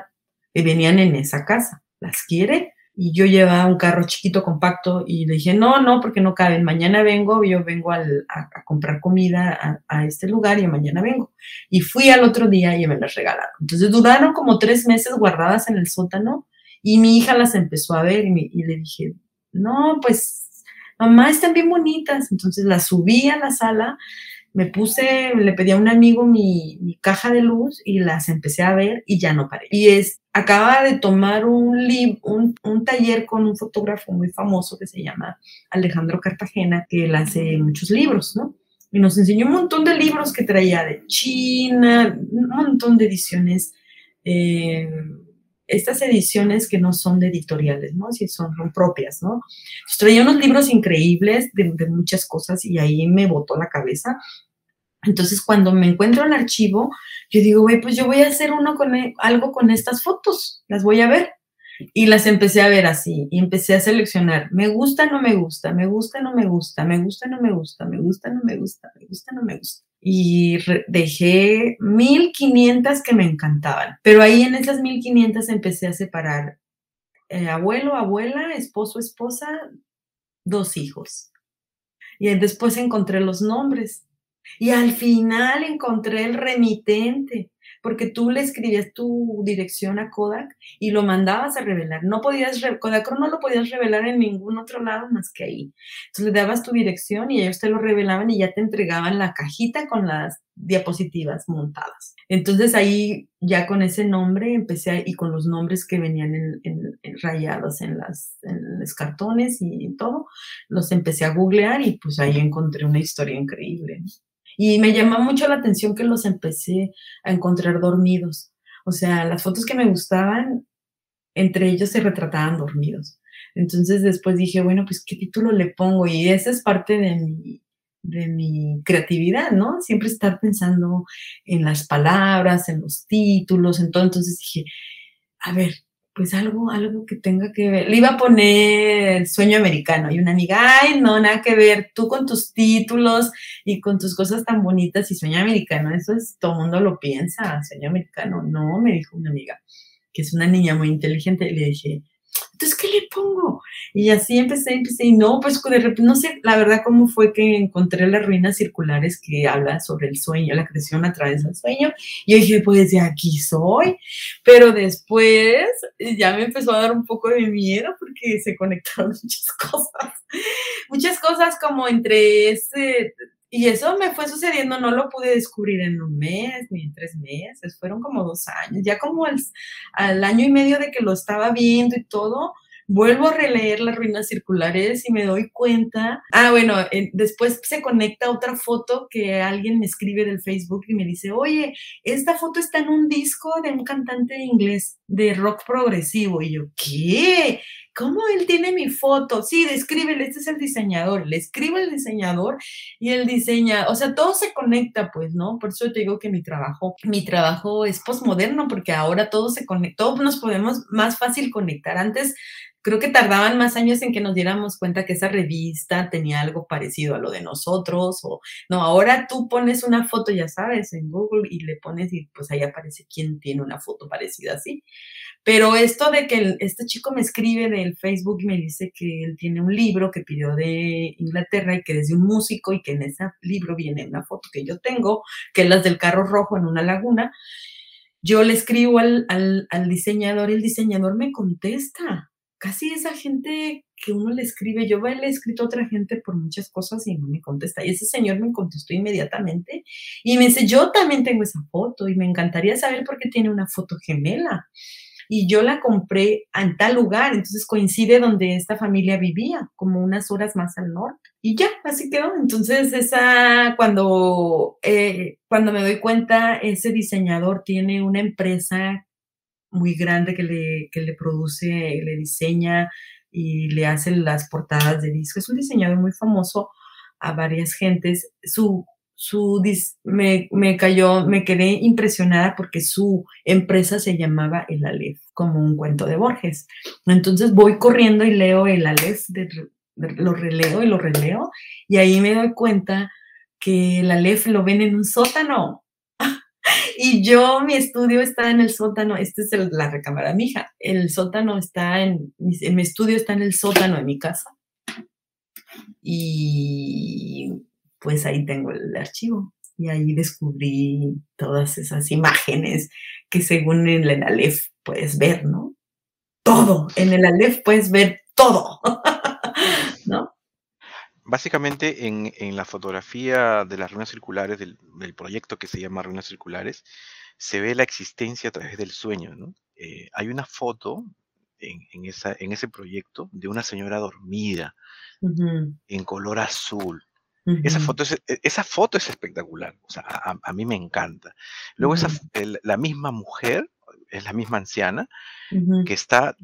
y venían en esa casa. ¿Las quiere? Y yo llevaba un carro chiquito, compacto, y le dije, no, no, porque no caben. Mañana vengo, yo vengo a, comprar comida a, este lugar y mañana vengo. Y fui al otro día y me las regalaron. Entonces duraron como tres meses guardadas en el sótano y mi hija las empezó a ver y, y le dije, no, pues mamá, están bien bonitas. Entonces las subí a la sala, me puse, le pedí a un amigo mi, caja de luz y las empecé a ver y ya no paré. Y es, acaba de tomar un, un, un taller con un fotógrafo muy famoso que se llama Alejandro Cartagena, que él hace muchos libros, ¿no? Y nos enseñó un montón de libros que traía de China, un montón de ediciones. Eh, estas ediciones que no son de editoriales, ¿no? Si son, propias, ¿no? traía unos libros increíbles de, muchas cosas y ahí me botó la cabeza. Entonces, cuando me encuentro el archivo, yo digo, güey, pues yo voy a hacer uno con e, algo con estas fotos, las voy a ver. Y las empecé a ver así, y empecé a seleccionar, me gusta, no me gusta, me gusta, no me gusta, me gusta, no me gusta, me gusta, no me gusta, me gusta, no me gusta y dejé 1500 que me encantaban. Pero ahí en esas 1500 empecé a separar eh, abuelo, abuela, esposo, esposa, dos hijos. Y después encontré los nombres. Y al final encontré el remitente porque tú le escribías tu dirección a Kodak y lo mandabas a revelar. No podías, Kodachrome no lo podías revelar en ningún otro lado más que ahí. Entonces le dabas tu dirección y ellos te lo revelaban y ya te entregaban la cajita con las diapositivas montadas. Entonces ahí ya con ese nombre empecé y con los nombres que venían en, rayados en, las, en los cartones y todo, los empecé a googlear y pues ahí encontré una historia increíble. Y me llamó mucho la atención que los empecé a encontrar dormidos. O sea, las fotos que me gustaban, entre ellos se retrataban dormidos. Entonces después dije, bueno, pues qué título le pongo y esa es parte de mi, de mi creatividad, ¿no? Siempre estar pensando en las palabras, en los títulos, en todo. Entonces dije, a ver, pues algo, algo que tenga que ver. Le iba a poner sueño americano y una amiga, ay, no, nada que ver, tú con tus títulos y con tus cosas tan bonitas y sueño americano, eso es, todo el mundo lo piensa, sueño americano. No, me dijo una amiga, que es una niña muy inteligente, y le dije, entonces, ¿qué le pongo? Y así empecé, empecé, y no, pues de repente, no sé, la verdad, cómo fue que encontré las ruinas circulares que habla sobre el sueño, la creación a través del sueño. Y yo dije, pues de aquí soy. Pero después ya me empezó a dar un poco de miedo porque se conectaron muchas cosas. Muchas cosas como entre ese y eso me fue sucediendo, no lo pude descubrir en un mes ni en tres meses, fueron como dos años. Ya como al, al año y medio de que lo estaba viendo y todo, vuelvo a releer las ruinas circulares y me doy cuenta. Ah, bueno, después se conecta otra foto que alguien me escribe del Facebook y me dice, oye, esta foto está en un disco de un cantante inglés de rock progresivo. Y yo, ¿qué? ¿Cómo él tiene mi foto? Sí, descríbele, este es el diseñador. Le escribe el diseñador y él diseña, o sea, todo se conecta, pues, ¿no? Por eso te digo que mi trabajo, mi trabajo es posmoderno, porque ahora todo se conecta, todos nos podemos más fácil conectar. Antes creo que tardaban más años en que nos diéramos cuenta que esa revista tenía algo parecido a lo de nosotros o no, ahora tú pones una foto, ya sabes, en Google y le pones y pues ahí aparece quién tiene una foto parecida así. Pero esto de que este chico me escribe del Facebook y me dice que él tiene un libro que pidió de Inglaterra y que es de un músico y que en ese libro viene una foto que yo tengo, que es las del carro rojo en una laguna. Yo le escribo al, al, al diseñador y el diseñador me contesta. Casi esa gente que uno le escribe, yo le he escrito a otra gente por muchas cosas y no me contesta. Y ese señor me contestó inmediatamente y me dice, yo también tengo esa foto y me encantaría saber por qué tiene una foto gemela y yo la compré en tal lugar, entonces coincide donde esta familia vivía, como unas horas más al norte. Y ya, así quedó. Entonces, esa, cuando, eh, cuando me doy cuenta, ese diseñador tiene una empresa muy grande que le, que le produce, le diseña y le hace las portadas de disco. Es un diseñador muy famoso a varias gentes. Su su me, me cayó, me quedé impresionada porque su empresa se llamaba El Aleph, como un cuento de Borges. Entonces voy corriendo y leo El Aleph, lo releo y lo releo, y ahí me doy cuenta que el Aleph lo ven en un sótano. Y yo, mi estudio está en el sótano, esta es la recámara de mi hija, el sótano está en, mi estudio está en el sótano de mi casa. Y pues ahí tengo el archivo. Y ahí descubrí todas esas imágenes que según en el Aleph puedes ver, ¿no? Todo, en el Aleph puedes ver todo. Básicamente en, la fotografía de las ruinas circulares, del, proyecto que se llama Ruinas Circulares, se ve la existencia a través del sueño, ¿no? Eh, hay una foto en, esa, en ese proyecto de una señora dormida en color azul. Esa, foto es, e, esa foto es espectacular, o sea, a, mí me encanta. Luego esa, la misma mujer, es la misma anciana, que está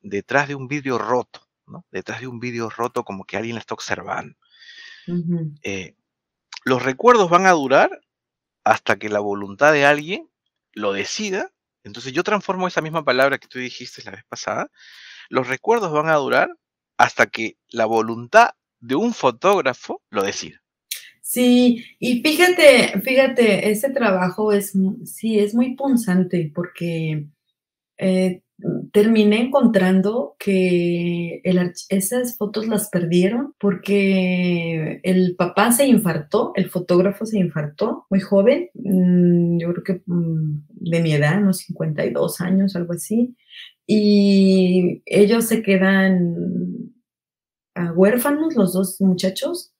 detrás de un vidrio roto, ¿no? Detrás de un vidrio roto como que alguien la está observando. Eh, los recuerdos van a durar hasta que la voluntad de alguien lo decida. Entonces yo transformo esa misma palabra que tú dijiste la vez pasada. Los recuerdos van a durar hasta que la voluntad de un fotógrafo lo decida. Sí, y fíjate, fíjate, ese trabajo es, sí, es muy punzante porque eh, terminé encontrando que esas fotos las perdieron porque el papá se infartó, el fotógrafo se infartó muy joven, mm, yo creo que mm, de mi edad, unos 52 años, algo así, y ellos se quedan huérfanos, los dos muchachos,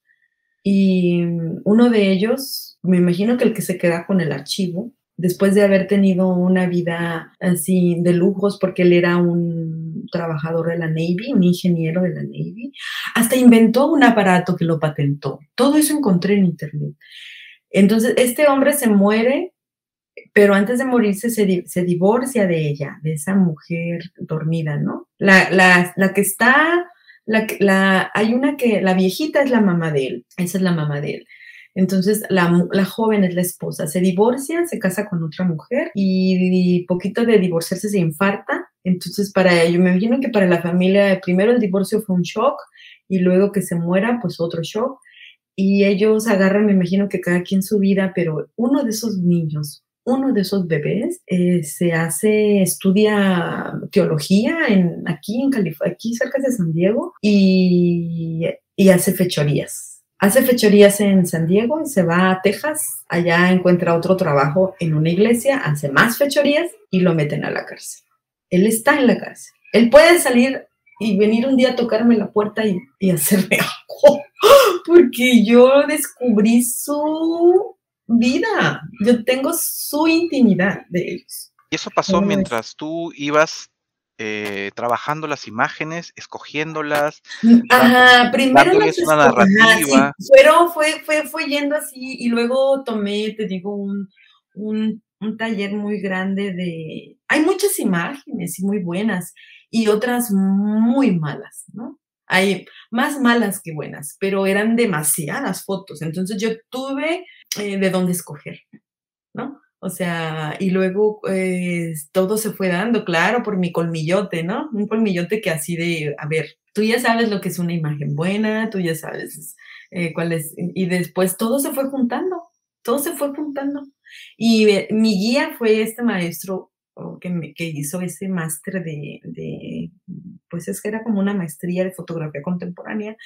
y uno de ellos, me imagino que el que se queda con el archivo, después de haber tenido una vida así de lujos, porque él era un trabajador de la Navy, un ingeniero de la Navy, hasta inventó un aparato que lo patentó. Todo eso encontré en internet. Entonces, este hombre se muere, pero antes de morirse se, divorcia de ella, de esa mujer dormida, ¿no? La, la, la que está la, hay una que, la viejita es la mamá de él, esa es la mamá de él. Entonces, la, la, joven es la esposa. Se divorcia, se casa con otra mujer y, poquito de divorciarse se infarta. Entonces, para ello, me imagino que para la familia, primero el divorcio fue un shock y luego que se muera, pues otro shock. Y ellos agarran, me imagino que cada quien su vida, pero uno de esos niños, uno de esos bebés eh, se hace, estudia teología en, aquí en California, aquí cerca de San Diego y, y hace fechorías. Hace fechorías en San Diego y se va a Texas. Allá encuentra otro trabajo en una iglesia, hace más fechorías y lo meten a la cárcel. Él está en la cárcel. Él puede salir y venir un día a tocarme la puerta y, y hacerme algo, porque yo descubrí su vida, yo tengo su intimidad de ellos. Y eso pasó mientras tú ibas eh, trabajando las imágenes, escogiéndolas. Ajá, primero las una narrativa. pero fue, fue, fue yendo así y luego tomé, te digo, un, un, un taller muy grande de... Hay muchas imágenes y muy buenas y otras muy malas, ¿no? Hay más malas que buenas, pero eran demasiadas fotos. Entonces yo tuve eh, de dónde escoger, ¿no? O sea, y luego eh, todo se fue dando, claro, por mi colmillote, ¿no? Un colmillote que así de, a ver, tú ya sabes lo que es una imagen buena, tú ya sabes eh, cuál es, y después todo se fue juntando, todo se fue juntando. Y mi guía fue este maestro que, que hizo ese máster de, de, pues es que era como una maestría de fotografía contemporánea.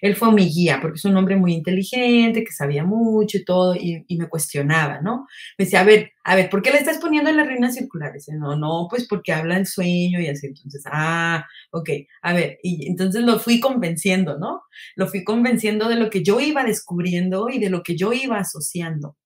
Él fue mi guía, porque es un hombre muy inteligente, que sabía mucho y todo, y, me cuestionaba, ¿no? Me decía, a ver, a ver, ¿por qué le estás poniendo en las reinas circulares? No, no, pues porque habla el sueño y así. Entonces, ah, ok, a ver, y entonces lo fui convenciendo, ¿no? Lo fui convenciendo de lo que yo iba descubriendo y de lo que yo iba asociando.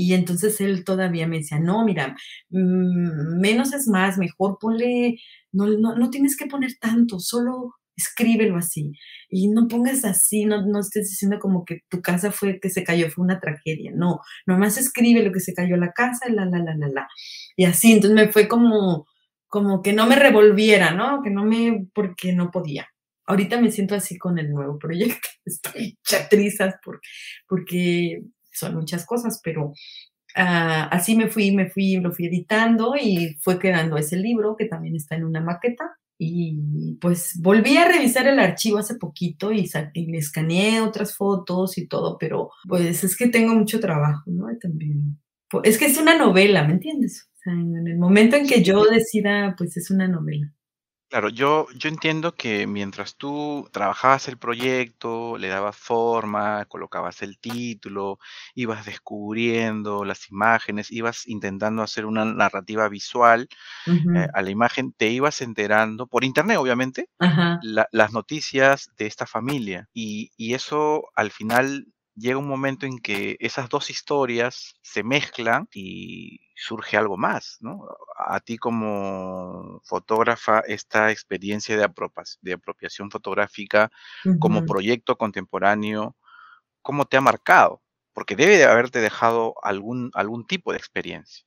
Y entonces él todavía me decía, no, mira, mm, menos es más, mejor ponle, no, no, no, tienes que poner tanto, solo escríbelo así. Y no pongas así, no, no estés diciendo como que tu casa fue que se cayó, fue una tragedia. No, nomás escribe lo que se cayó la casa, la, la, la, la, la. Y así, entonces me fue como, como que no me revolviera, ¿no? Que no me, porque no podía. Ahorita me siento así con el nuevo proyecto. Estoy chatrizas porque, porque son muchas cosas, pero ah, así me fui, me fui, lo fui editando y fue quedando ese libro que también está en una maqueta. Y pues volví a revisar el archivo hace poquito y, y escaneé otras fotos y todo, pero pues es que tengo mucho trabajo, ¿no? también, pues, es que es una novela, ¿me entiendes? En el momento en que yo decida, pues es una novela. Claro, yo, yo entiendo que mientras tú trabajabas el proyecto, le dabas forma, colocabas el título, ibas descubriendo las imágenes, ibas intentando hacer una narrativa visual eh, a la imagen, te ibas enterando, por internet obviamente, las noticias de esta familia. Y, y eso al final llega un momento en que esas dos historias se mezclan y surge algo más, ¿no? A ti como fotógrafa, esta experiencia de, de apropiación fotográfica como proyecto contemporáneo, ¿cómo te ha marcado? Porque debe de haberte dejado algún, algún tipo de experiencia.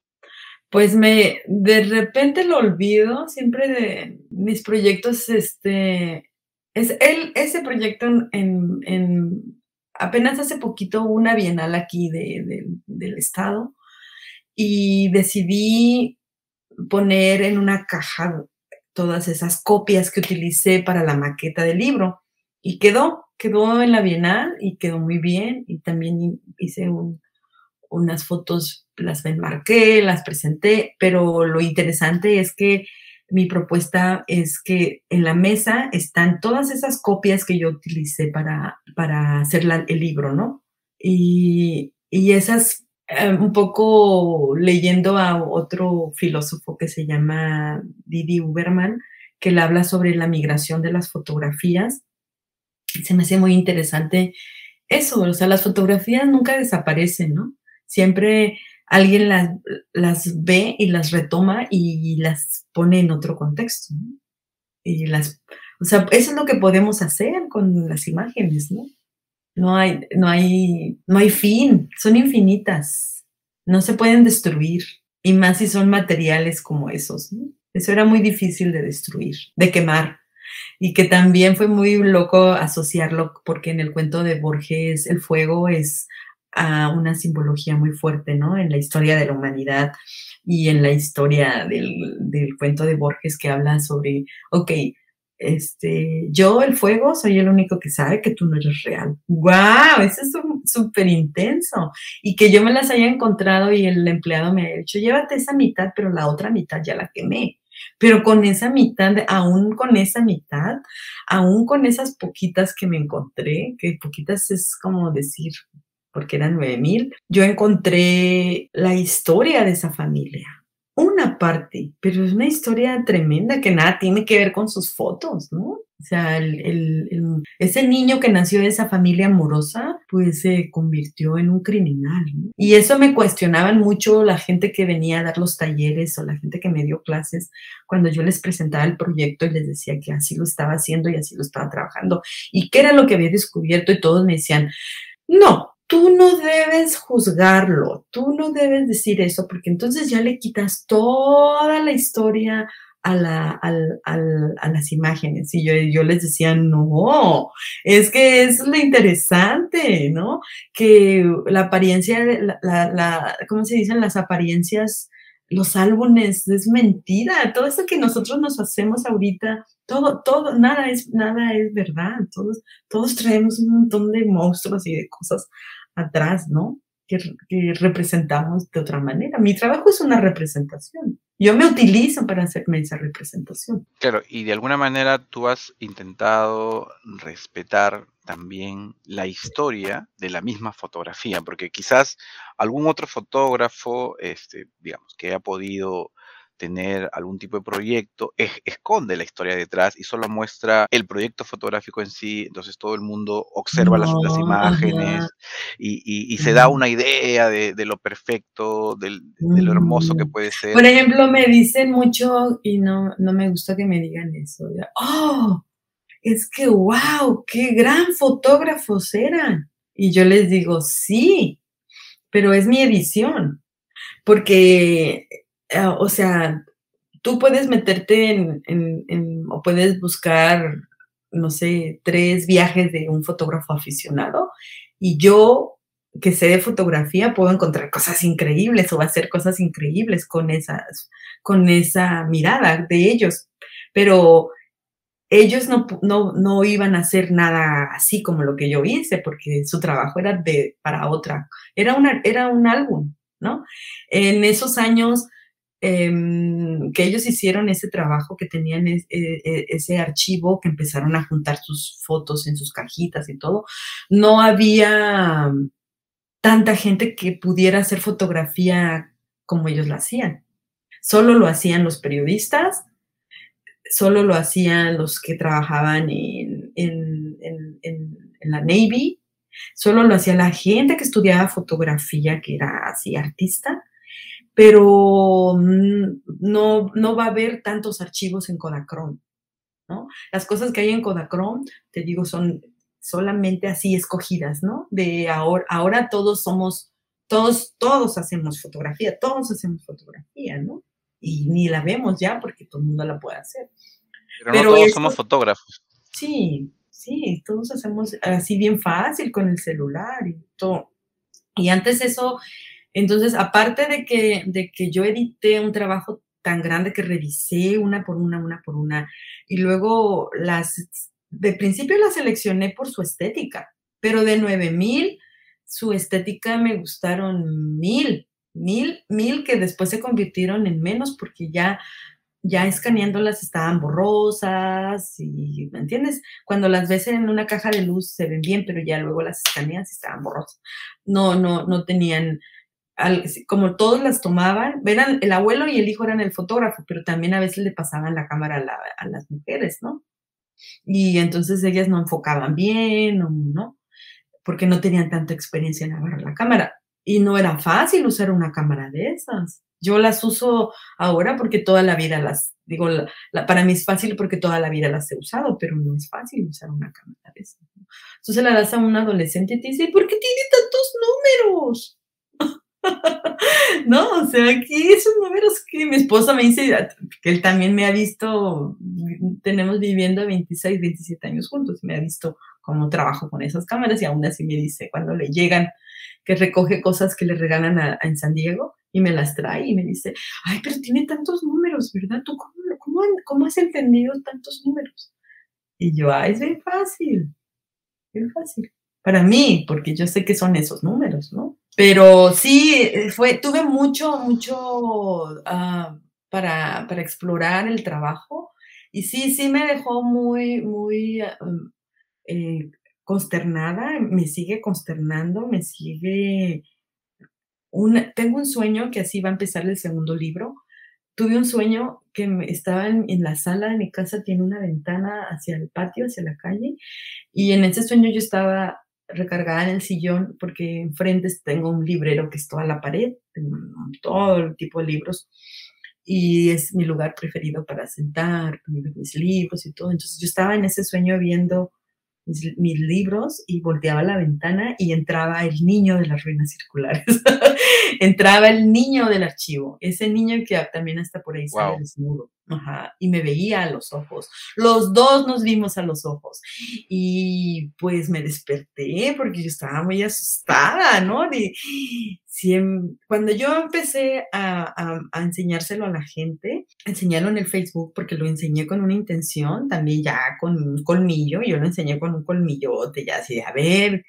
Pues me, de repente lo olvido, siempre de mis proyectos, este, es el, ese proyecto en, en apenas hace poquito una bienal aquí del estado y decidí poner en una caja todas esas copias que utilicé para la maqueta del libro. Y quedó, quedó en la bienal y quedó muy bien. Y también hice unas fotos, las enmarqué, las presenté, pero lo interesante es que mi propuesta es que en la mesa están todas esas copias que yo utilicé para, para hacer el libro, ¿no? Y, y esas, eh, un poco leyendo a otro filósofo que se llama Didi Uberman, que le habla sobre la migración de las fotografías, se me hace muy interesante eso, o sea, las fotografías nunca desaparecen, ¿no? Siempre alguien las, las ve y las retoma y las pone en otro contexto. Y las, o sea, eso es lo que podemos hacer con las imágenes, ¿no? No hay, no hay, no hay fin, son infinitas, no se pueden destruir, y más si son materiales como esos, ¿no? Eso era muy difícil de destruir, de quemar. Y que también fue muy loco asociarlo, porque en el cuento de Borges el fuego es a una simbología muy fuerte, ¿no? En la historia de la humanidad y en la historia del, cuento de Borges que habla sobre, ok, este, yo, el fuego, soy el único que sabe que tú no eres real. ¡Wow! Eso es súper intenso. Y que yo me las haya encontrado y el empleado me ha dicho, llévate esa mitad, pero la otra mitad ya la quemé. Pero con esa mitad, aún con esa mitad, aún con esas poquitas que me encontré, que poquitas es como decir, porque eran nueve mil, yo encontré la historia de esa familia una parte, pero es una historia tremenda que nada tiene que ver con sus fotos, ¿no? O sea, ese niño que nació de esa familia amorosa, pues se convirtió en un criminal. Y eso me cuestionaban mucho la gente que venía a dar los talleres o la gente que me dio clases cuando yo les presentaba el proyecto y les decía que así lo estaba haciendo y así lo estaba trabajando y qué era lo que había descubierto y todos me decían, no, tú no debes juzgarlo, tú no debes decir eso, porque entonces ya le quitas toda la historia a, la, a las imágenes. Y yo, yo, les decía, no, es que es lo interesante, ¿no? Que la apariencia, la, la, ¿cómo se dicen? Las apariencias, los álbumes, es mentira. Todo eso que nosotros nos hacemos ahorita, todo, todo, nada es, nada es verdad. Todos, todos traemos un montón de monstruos y de cosas atrás, ¿no? Que, representamos de otra manera. Mi trabajo es una representación. Yo me utilizo para hacerme esa representación. Claro, y de alguna manera tú has intentado respetar también la historia de la misma fotografía, porque quizás algún otro fotógrafo, este, digamos, que ha podido tener algún tipo de proyecto, esconde la historia detrás y solo muestra el proyecto fotográfico en sí, entonces todo el mundo observa las, imágenes y, se da una idea de, lo perfecto, de lo hermoso que mm. puede ser. Por ejemplo, me dicen mucho, y no, no me gusta que me digan eso, oh, es que, wow, qué gran fotógrafos eran. Y yo les digo, sí, pero es mi edición, porque eh, o sea, tú puedes meterte en, o puedes buscar, no sé, tres viajes de un fotógrafo aficionado y yo que sé de fotografía puedo encontrar cosas increíbles o hacer cosas increíbles con esas, con esa mirada de ellos, pero ellos no, no, iban a hacer nada así como lo que yo hice, porque su trabajo era de, para otra, era, una, era un álbum, ¿no? En esos años Em, que ellos hicieron ese trabajo, que tenían e, e, ese archivo, que empezaron a juntar sus fotos en sus cajitas y todo, no había tanta gente que pudiera hacer fotografía como ellos la hacían. Solo lo hacían los periodistas, solo lo hacían los que trabajaban en la Navy, solo lo hacía la gente que estudiaba fotografía, que era así artista, pero mm, no, no va a haber tantos archivos en Kodachrome, ¿no? Las cosas que hay en Kodachrome, te digo, son solamente así escogidas, ¿no? De ahora, ahora todos somos, todos, todos hacemos fotografía, todos hacemos fotografía, ¿no? Y ni la vemos ya porque todo el mundo la puede hacer. Pero, no todos somos fotógrafos. Sí, sí, todos hacemos así bien fácil con el celular y todo. Y antes eso entonces, aparte de que, de que yo edité un trabajo tan grande que revisé una por una, una por una, y luego las, de principio las seleccioné por su estética, pero de 9000, su estética me gustaron mil, mil, mil que después se convirtieron en menos porque ya ya escaneándolas estaban borrosas y, ¿me entiendes? Cuando las ves en una caja de luz se ven bien, pero ya luego las escaneas y estaban borrosas. No, no, no tenían como todos las tomaban, eran, el abuelo y el hijo eran el fotógrafo, pero también a veces le pasaban la cámara a, las mujeres, ¿no? Y entonces ellas no enfocaban bien, ¿no? Porque no tenían tanta experiencia en agarrar la cámara. Y no era fácil usar una cámara de esas. Yo las uso ahora porque toda la vida las, digo, para mí es fácil porque toda la vida las he usado, pero no es fácil usar una cámara de esas. Entonces la das a un adolescente y te dice, ¿por qué tiene tantos números? no, o sea, aquí esos números que mi esposa me dice, que él también me ha visto, tenemos viviendo 26, 27 años juntos, me ha visto cómo trabajo con esas cámaras y aún así me dice cuando le llegan, que recoge cosas que le regalan a, en San Diego y me las trae y me dice, ay, pero tiene tantos números, ¿verdad? ¿Tú cómo, cómo, cómo has entendido tantos números? Y yo, ay, es bien fácil, bien fácil. Para mí, porque yo sé que son esos números, ¿no? Pero sí, eh, fue, tuve mucho, mucho ah, para, para, explorar el trabajo y sí, sí me dejó muy, muy ah, mm, eh, consternada, me sigue consternando, me sigue... Una, tengo un sueño que así va a empezar el segundo libro. Tuve un sueño que estaba en, en, la sala de mi casa, tiene una ventana hacia el patio, hacia la calle, y en ese sueño yo estaba recargada en el sillón porque enfrente tengo un librero que es toda la pared, todo el tipo de libros y es mi lugar preferido para sentar, mis libros y todo. Entonces yo estaba en ese sueño viendo mis, libros y volteaba la ventana y entraba el niño de las ruinas circulares. entraba el niño del archivo, ese niño que también está por ahí wow. desnudo. Y me veía a los ojos. Los dos nos vimos a los ojos. Y pues me desperté porque yo estaba muy asustada, ¿no? De, cuando yo empecé a, a, enseñárselo a la gente, enseñarlo en el Facebook porque lo enseñé con una intención, también ya con un colmillo, yo lo enseñé con un colmillote, ya así de, a ver,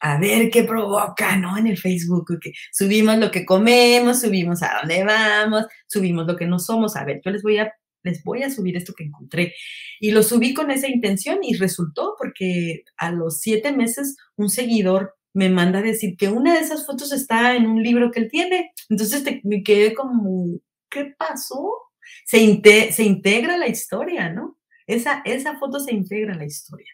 a ver qué provoca, ¿no? En el Facebook, que subimos lo que comemos, subimos a dónde vamos, subimos lo que no somos. A ver, yo les voy a les voy a subir esto que encontré. Y lo subí con esa intención y resultó porque a los siete meses un seguidor me manda a decir que una de esas fotos está en un libro que él tiene. Entonces me quedé como, ¿qué pasó? Se, se integra la historia, ¿no? Esa, esa foto se integra en la historia.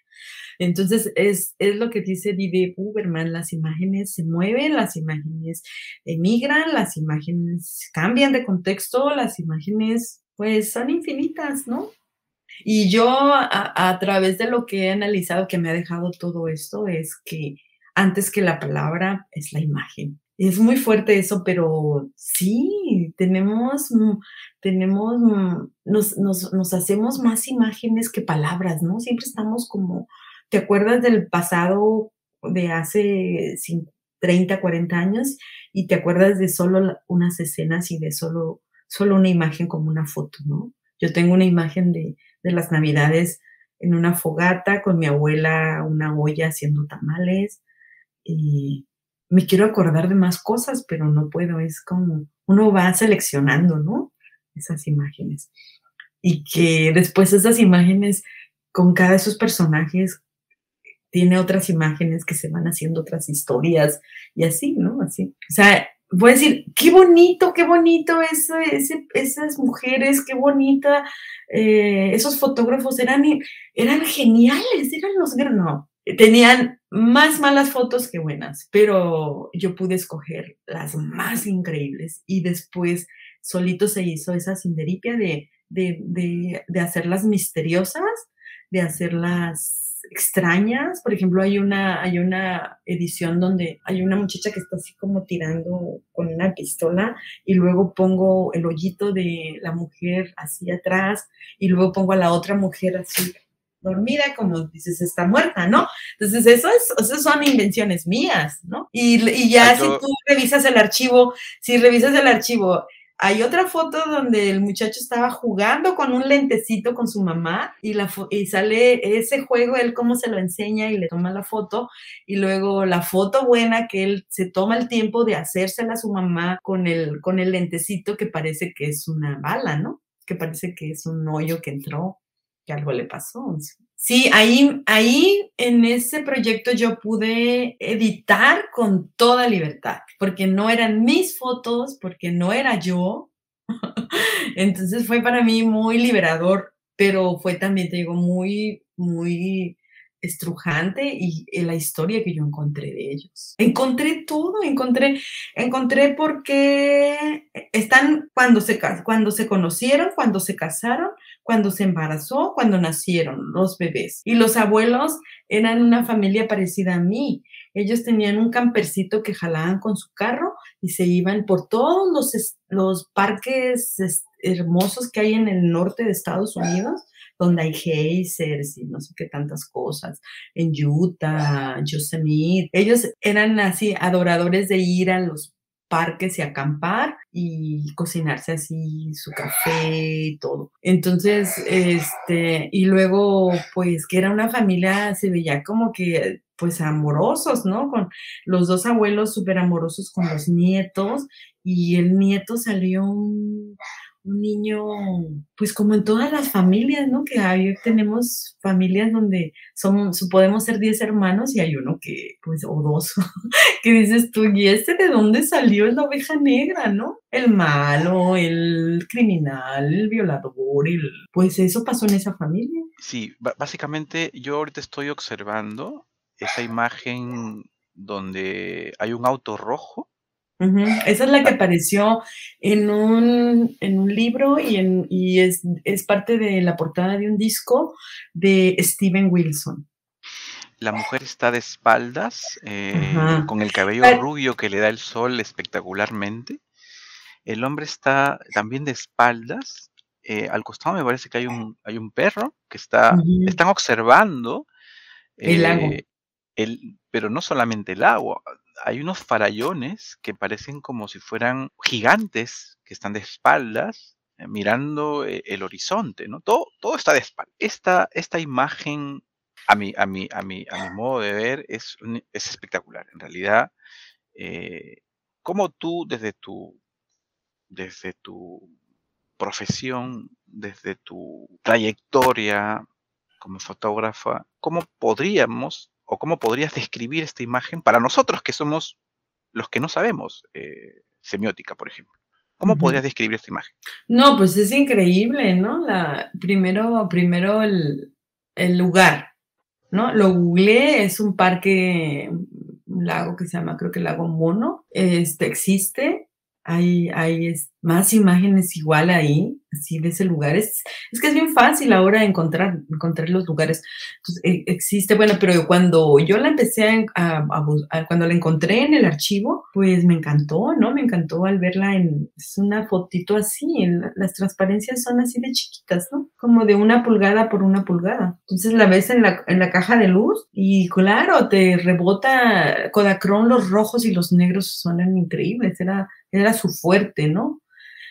Entonces, es, es lo que dice Vive Uberman, las imágenes se mueven, las imágenes emigran, las imágenes cambian de contexto, las imágenes pues son infinitas, ¿no? Y yo a, través de lo que he analizado que me ha dejado todo esto es que antes que la palabra es la imagen. Es muy fuerte eso, pero sí, tenemos, tenemos, nos, nos, nos hacemos más imágenes que palabras, ¿no? Siempre estamos como, ¿te acuerdas del pasado de hace 30, 40 años? Y te acuerdas de solo unas escenas y de solo solo una imagen como una foto, ¿no? Yo tengo una imagen de, de las navidades en una fogata con mi abuela, una olla haciendo tamales y me quiero acordar de más cosas, pero no puedo, es como uno va seleccionando, ¿no? Esas imágenes. Y que después esas imágenes, con cada de esos personajes, tiene otras imágenes que se van haciendo otras historias y así, ¿no? Así. O sea, voy a decir, qué bonito, qué bonito ese, esas mujeres, qué bonita, eh, esos fotógrafos eran, eran geniales, eran los no, tenían más malas fotos que buenas, pero yo pude escoger las más increíbles y después solito se hizo esa sinderipia de, de, de, de hacerlas misteriosas, de hacerlas extrañas. Por ejemplo, hay una, hay una edición donde hay una muchacha que está así como tirando con una pistola y luego pongo el hoyito de la mujer así atrás y luego pongo a la otra mujer así dormida, como dices, está muerta, ¿no? Entonces, eso, es, son invenciones mías, ¿no? Y, y ya si tú revisas el archivo, si revisas el archivo hay otra foto donde el muchacho estaba jugando con un lentecito con su mamá y, la y sale ese juego, él cómo se lo enseña y le toma la foto y luego la foto buena que él se toma el tiempo de hacérsela a su mamá con el, con el lentecito que parece que es una bala, ¿no? Que parece que es un hoyo que entró, que algo le pasó. Sí, ahí, ahí en ese proyecto yo pude editar con toda libertad, porque no eran mis fotos, porque no era yo. Entonces fue para mí muy liberador, pero fue también, te digo, muy, muy estrujante y, la historia que yo encontré de ellos. Encontré todo, encontré, encontré porque están cuando se, cuando se conocieron, cuando se casaron, cuando se embarazó, cuando nacieron los bebés. Y los abuelos eran una familia parecida a mí. Ellos tenían un campercito que jalaban con su carro y se iban por todos los, los parques hermosos que hay en el norte de Estados Unidos donde hay geysers y no sé qué tantas cosas, en Utah, Yosemite. Ellos eran así adoradores de ir a los parques y acampar y cocinarse así su café y todo. Entonces, este, y luego, pues que era una familia, se veía como que pues amorosos, ¿no? Con los dos abuelos súper amorosos con los nietos y el nieto salió un, un niño, pues como en todas las familias, ¿no? Que hay, tenemos familias donde somos, podemos ser 10 hermanos y hay uno que, pues, o dos, que dices tú, ¿y este de dónde salió? Es la oveja negra, ¿no? El malo, el criminal, el violador, el... pues eso pasó en esa familia. Sí, básicamente yo ahorita estoy observando esa imagen donde hay un auto rojo esa es la que apareció en un, en un libro y, en, y es, es, parte de la portada de un disco de Steven Wilson. La mujer está de espaldas, eh, con el cabello rubio que le da el sol espectacularmente. El hombre está también de espaldas. Eh, al costado me parece que hay un, hay un perro que está, están observando el lago. Eh, el, pero no solamente el agua, hay unos farallones que parecen como si fueran gigantes que están de espaldas eh, mirando eh, el horizonte, ¿no? Todo, todo está de espaldas. Esta, esta imagen, a mi, a, mi, a, mi, a mi modo de ver, es, es espectacular. En realidad, eh, como tú desde tu, desde tu profesión, desde tu trayectoria como fotógrafa, ¿cómo podríamos o cómo podrías describir esta imagen para nosotros que somos los que no sabemos eh, semiótica, por ejemplo? ¿Cómo podrías describir esta imagen? No, pues es increíble, ¿no? La, primero, primero el, lugar, ¿no? Lo googleé, es un parque, un lago que se llama, creo que el lago Mono, este existe, hay, hay más imágenes igual ahí, así de ese lugar. Es, es que es bien fácil ahora encontrar, encontrar los lugares. Entonces, e, existe, bueno, pero cuando yo la empecé a, cuando la encontré en el archivo, pues me encantó, ¿no? Me encantó al verla en, es una fotito así, las transparencias son así de chiquitas, ¿no? Como de una pulgada por una pulgada. Entonces la ves en la, en la caja de luz y claro, te rebota Kodachrome, los rojos y los negros suenan increíbles, era, era su fuerte, ¿no?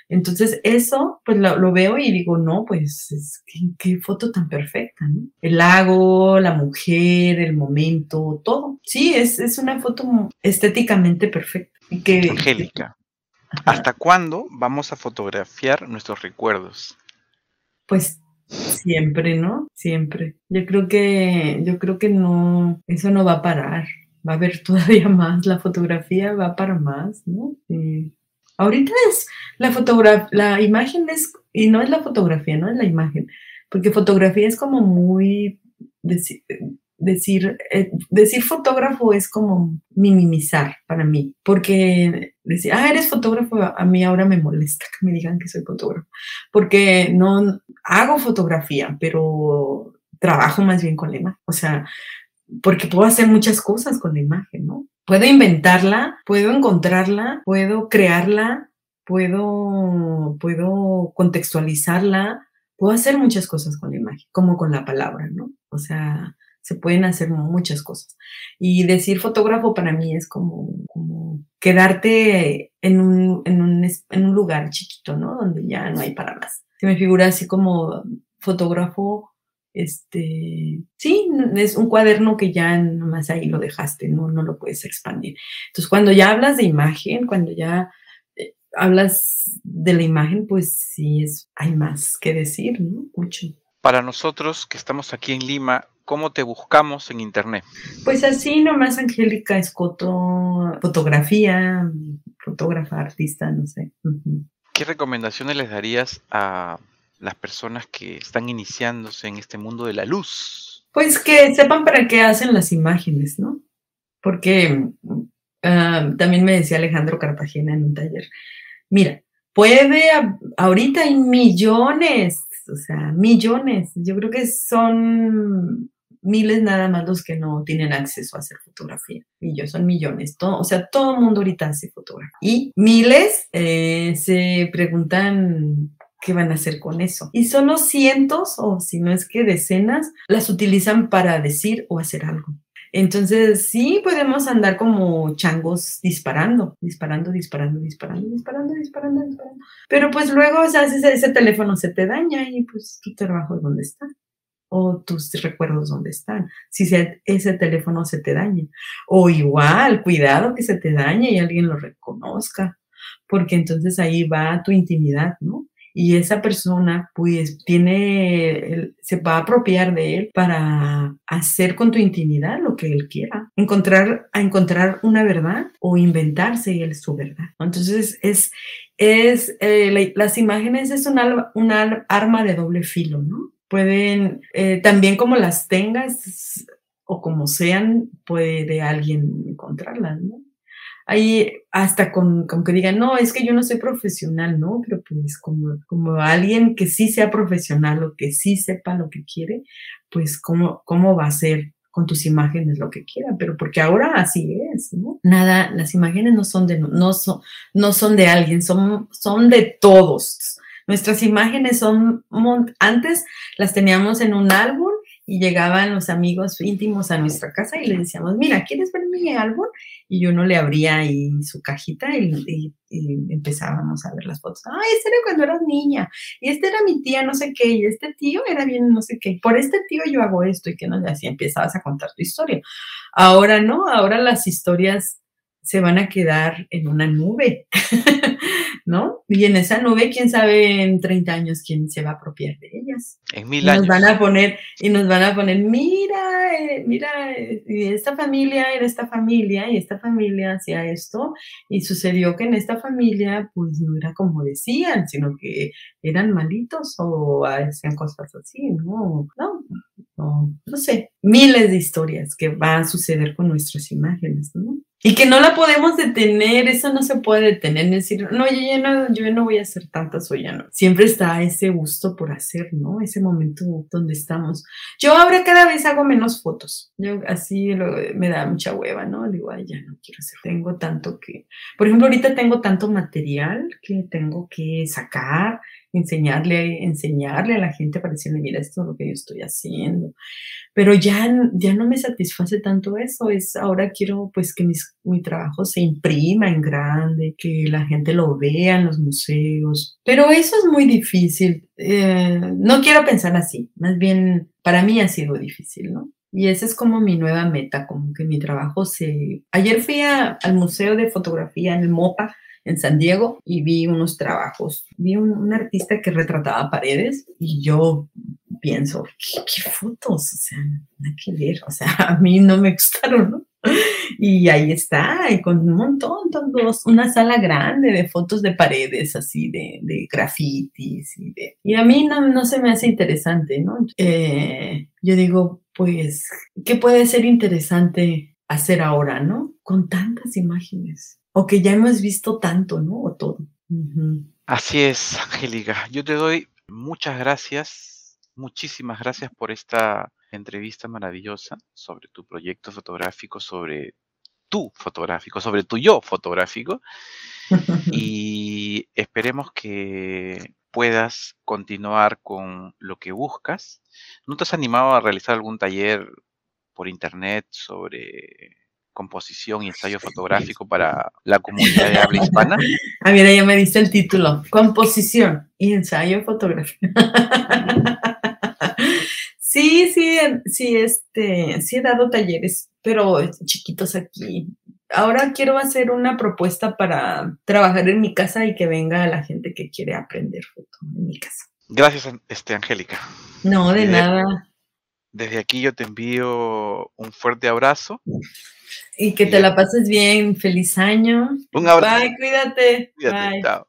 Entonces eso, pues lo, veo y digo, no, pues es, ¿qué, foto tan perfecta, ¿no? El lago, la mujer, el momento, todo. Sí, es, es una foto estéticamente perfecta. Que, Angélica, ¿hasta cuándo vamos a fotografiar nuestros recuerdos? Pues siempre, ¿no? Siempre. Yo creo que, yo creo que no, eso no va a parar. Va a haber todavía más, la fotografía va para más, ¿no? Ahorita es la fotografía, la imagen es, y no es la fotografía, no es la imagen, porque fotografía es como muy, decir, decir, eh, decir fotógrafo es como minimizar para mí, porque decir, ah, eres fotógrafo, a mí ahora me molesta que me digan que soy fotógrafo, porque no hago fotografía, pero trabajo más bien con la imagen, o sea, porque puedo hacer muchas cosas con la imagen, ¿no? Puedo inventarla, puedo encontrarla, puedo crearla, puedo, puedo contextualizarla, puedo hacer muchas cosas con la imagen, como con la palabra, ¿no? O sea, se pueden hacer muchas cosas. Y decir fotógrafo para mí es como, como quedarte en un, en, un, en un lugar chiquito, ¿no? Donde ya no hay para más. Se me figura así como fotógrafo este, sí, es un cuaderno que ya nomás ahí lo dejaste, no, no lo puedes expandir. Entonces, cuando ya hablas de imagen, cuando ya eh, hablas de la imagen, pues sí, es, hay más que decir, ¿no? Mucho. Para nosotros que estamos aquí en Lima, ¿cómo te buscamos en Internet? Pues así nomás Angélica Escoto, fotografía, fotógrafa, artista, no sé. ¿Qué recomendaciones les darías a las personas que están iniciándose en este mundo de la luz? Pues que sepan para qué hacen las imágenes, ¿no? Porque ah, también me decía Alejandro Cartagena en un taller, mira, puede, ahorita hay millones, o sea, millones, yo creo que son miles nada más los que no tienen acceso a hacer fotografía. Y son millones. Todo, o sea, todo el mundo ahorita hace fotografía. Y miles eh, se preguntan qué van a hacer con eso. Y solo cientos, o si no es que decenas, las utilizan para decir o hacer algo. Entonces, sí podemos andar como changos disparando, disparando, disparando, disparando, disparando, disparando, disparando. Pero pues luego, o sea, ese, ese teléfono se te daña y pues tu trabajo dónde está o tus recuerdos dónde están, si ese teléfono se te daña. O igual, cuidado que se te dañe y alguien lo reconozca, porque entonces ahí va tu intimidad, ¿no? Y esa persona pues tiene, se va a apropiar de él para hacer con tu intimidad lo que él quiera, encontrar, a encontrar una verdad o inventarse él su verdad. Entonces es, es eh, las imágenes es un, un arma de doble filo, ¿no? pueden, eh, también como las tengas o como sean, puede alguien encontrarlas, ¿no? Ahí hasta con, con, que digan, no, es que yo no soy profesional, ¿no? Pero pues como, como alguien que sí sea profesional o que sí sepa lo que quiere, pues cómo, cómo va a ser con tus imágenes lo que quiera, pero porque ahora así es, ¿no? Nada, las imágenes no son de, no son, no son de alguien, son, son de todos Nuestras imágenes son, antes las teníamos en un álbum y llegaban los amigos íntimos a nuestra casa y le decíamos, mira, ¿quieres ver mi álbum? Y uno le abría ahí su cajita y, empezábamos a ver las fotos. Ay, este era cuando eras niña, y este era mi tía, no sé qué, y este tío era bien, no sé qué, por este tío yo hago esto, y que no, así empezabas a contar tu historia. Ahora no, ahora las historias se van a quedar en una nube, ¿no? Y en esa nube, quién sabe en 30 años quién se va a apropiar de ellas. En mil años. Nos van a poner, y nos van a poner, mira, eh, mira, esta familia era esta familia, y esta familia hacía esto, y sucedió que en esta familia, pues no era como decían, sino que eran malitos o hacían cosas así, ¿no? No, no, no sé, miles de historias que van a suceder con nuestras imágenes, ¿no? Y que no la podemos detener, eso no se puede detener, decir, no, yo ya no, yo no voy a hacer tantas o ya no. Siempre está ese gusto por hacer, ¿no? Ese momento donde estamos. Yo ahora cada vez hago menos fotos. Yo así me da mucha hueva, ¿no? Digo, ay, ya no quiero hacer. Tengo tanto que, por ejemplo, ahorita tengo tanto material que tengo que sacar, enseñarle, enseñarle a la gente para decirle, mira, esto es lo que yo estoy haciendo. Pero ya, ya no me satisface tanto eso, es ahora quiero pues que mi trabajo se imprima en grande, que la gente lo vea en los museos, pero eso es muy difícil. Eh, no quiero pensar así, más bien para mí ha sido difícil, ¿no? Y esa es como mi nueva meta, como que mi trabajo se... Ayer fui al Museo de Fotografía en el MOPA en San Diego y vi unos trabajos. Vi un, artista que retrataba paredes y yo pienso, ¿qué, fotos? O sea, nada que ver. O sea, a mí no me gustaron, ¿no? Y ahí está, y con un montón, todos, una sala grande de fotos de paredes, así, de, de grafitis. Y, de, y a mí no, no se me hace interesante, ¿no? Eh, yo digo, pues, ¿qué puede ser interesante hacer ahora, ¿no? Con tantas imágenes o que ya hemos visto tanto, ¿no? O todo. Así es, Angélica. Yo te doy muchas gracias, muchísimas gracias por esta entrevista maravillosa sobre tu proyecto fotográfico, sobre tu fotográfico, sobre tu yo fotográfico. y esperemos que puedas continuar con lo que buscas. ¿No te has animado a realizar algún taller por internet sobre composición y ensayo fotográfico para la comunidad de habla hispana. Ah, mira, ya me diste el título, composición y ensayo fotográfico. sí, sí, sí, este, sí he dado talleres, pero chiquitos aquí. Ahora quiero hacer una propuesta para trabajar en mi casa y que venga la gente que quiere aprender foto en mi casa. Gracias, este, Angélica. No, de nada. Desde aquí yo te envío un fuerte abrazo y que te la pases bien. Feliz año. Un abrazo. Bye, cuídate. Bye. Chao.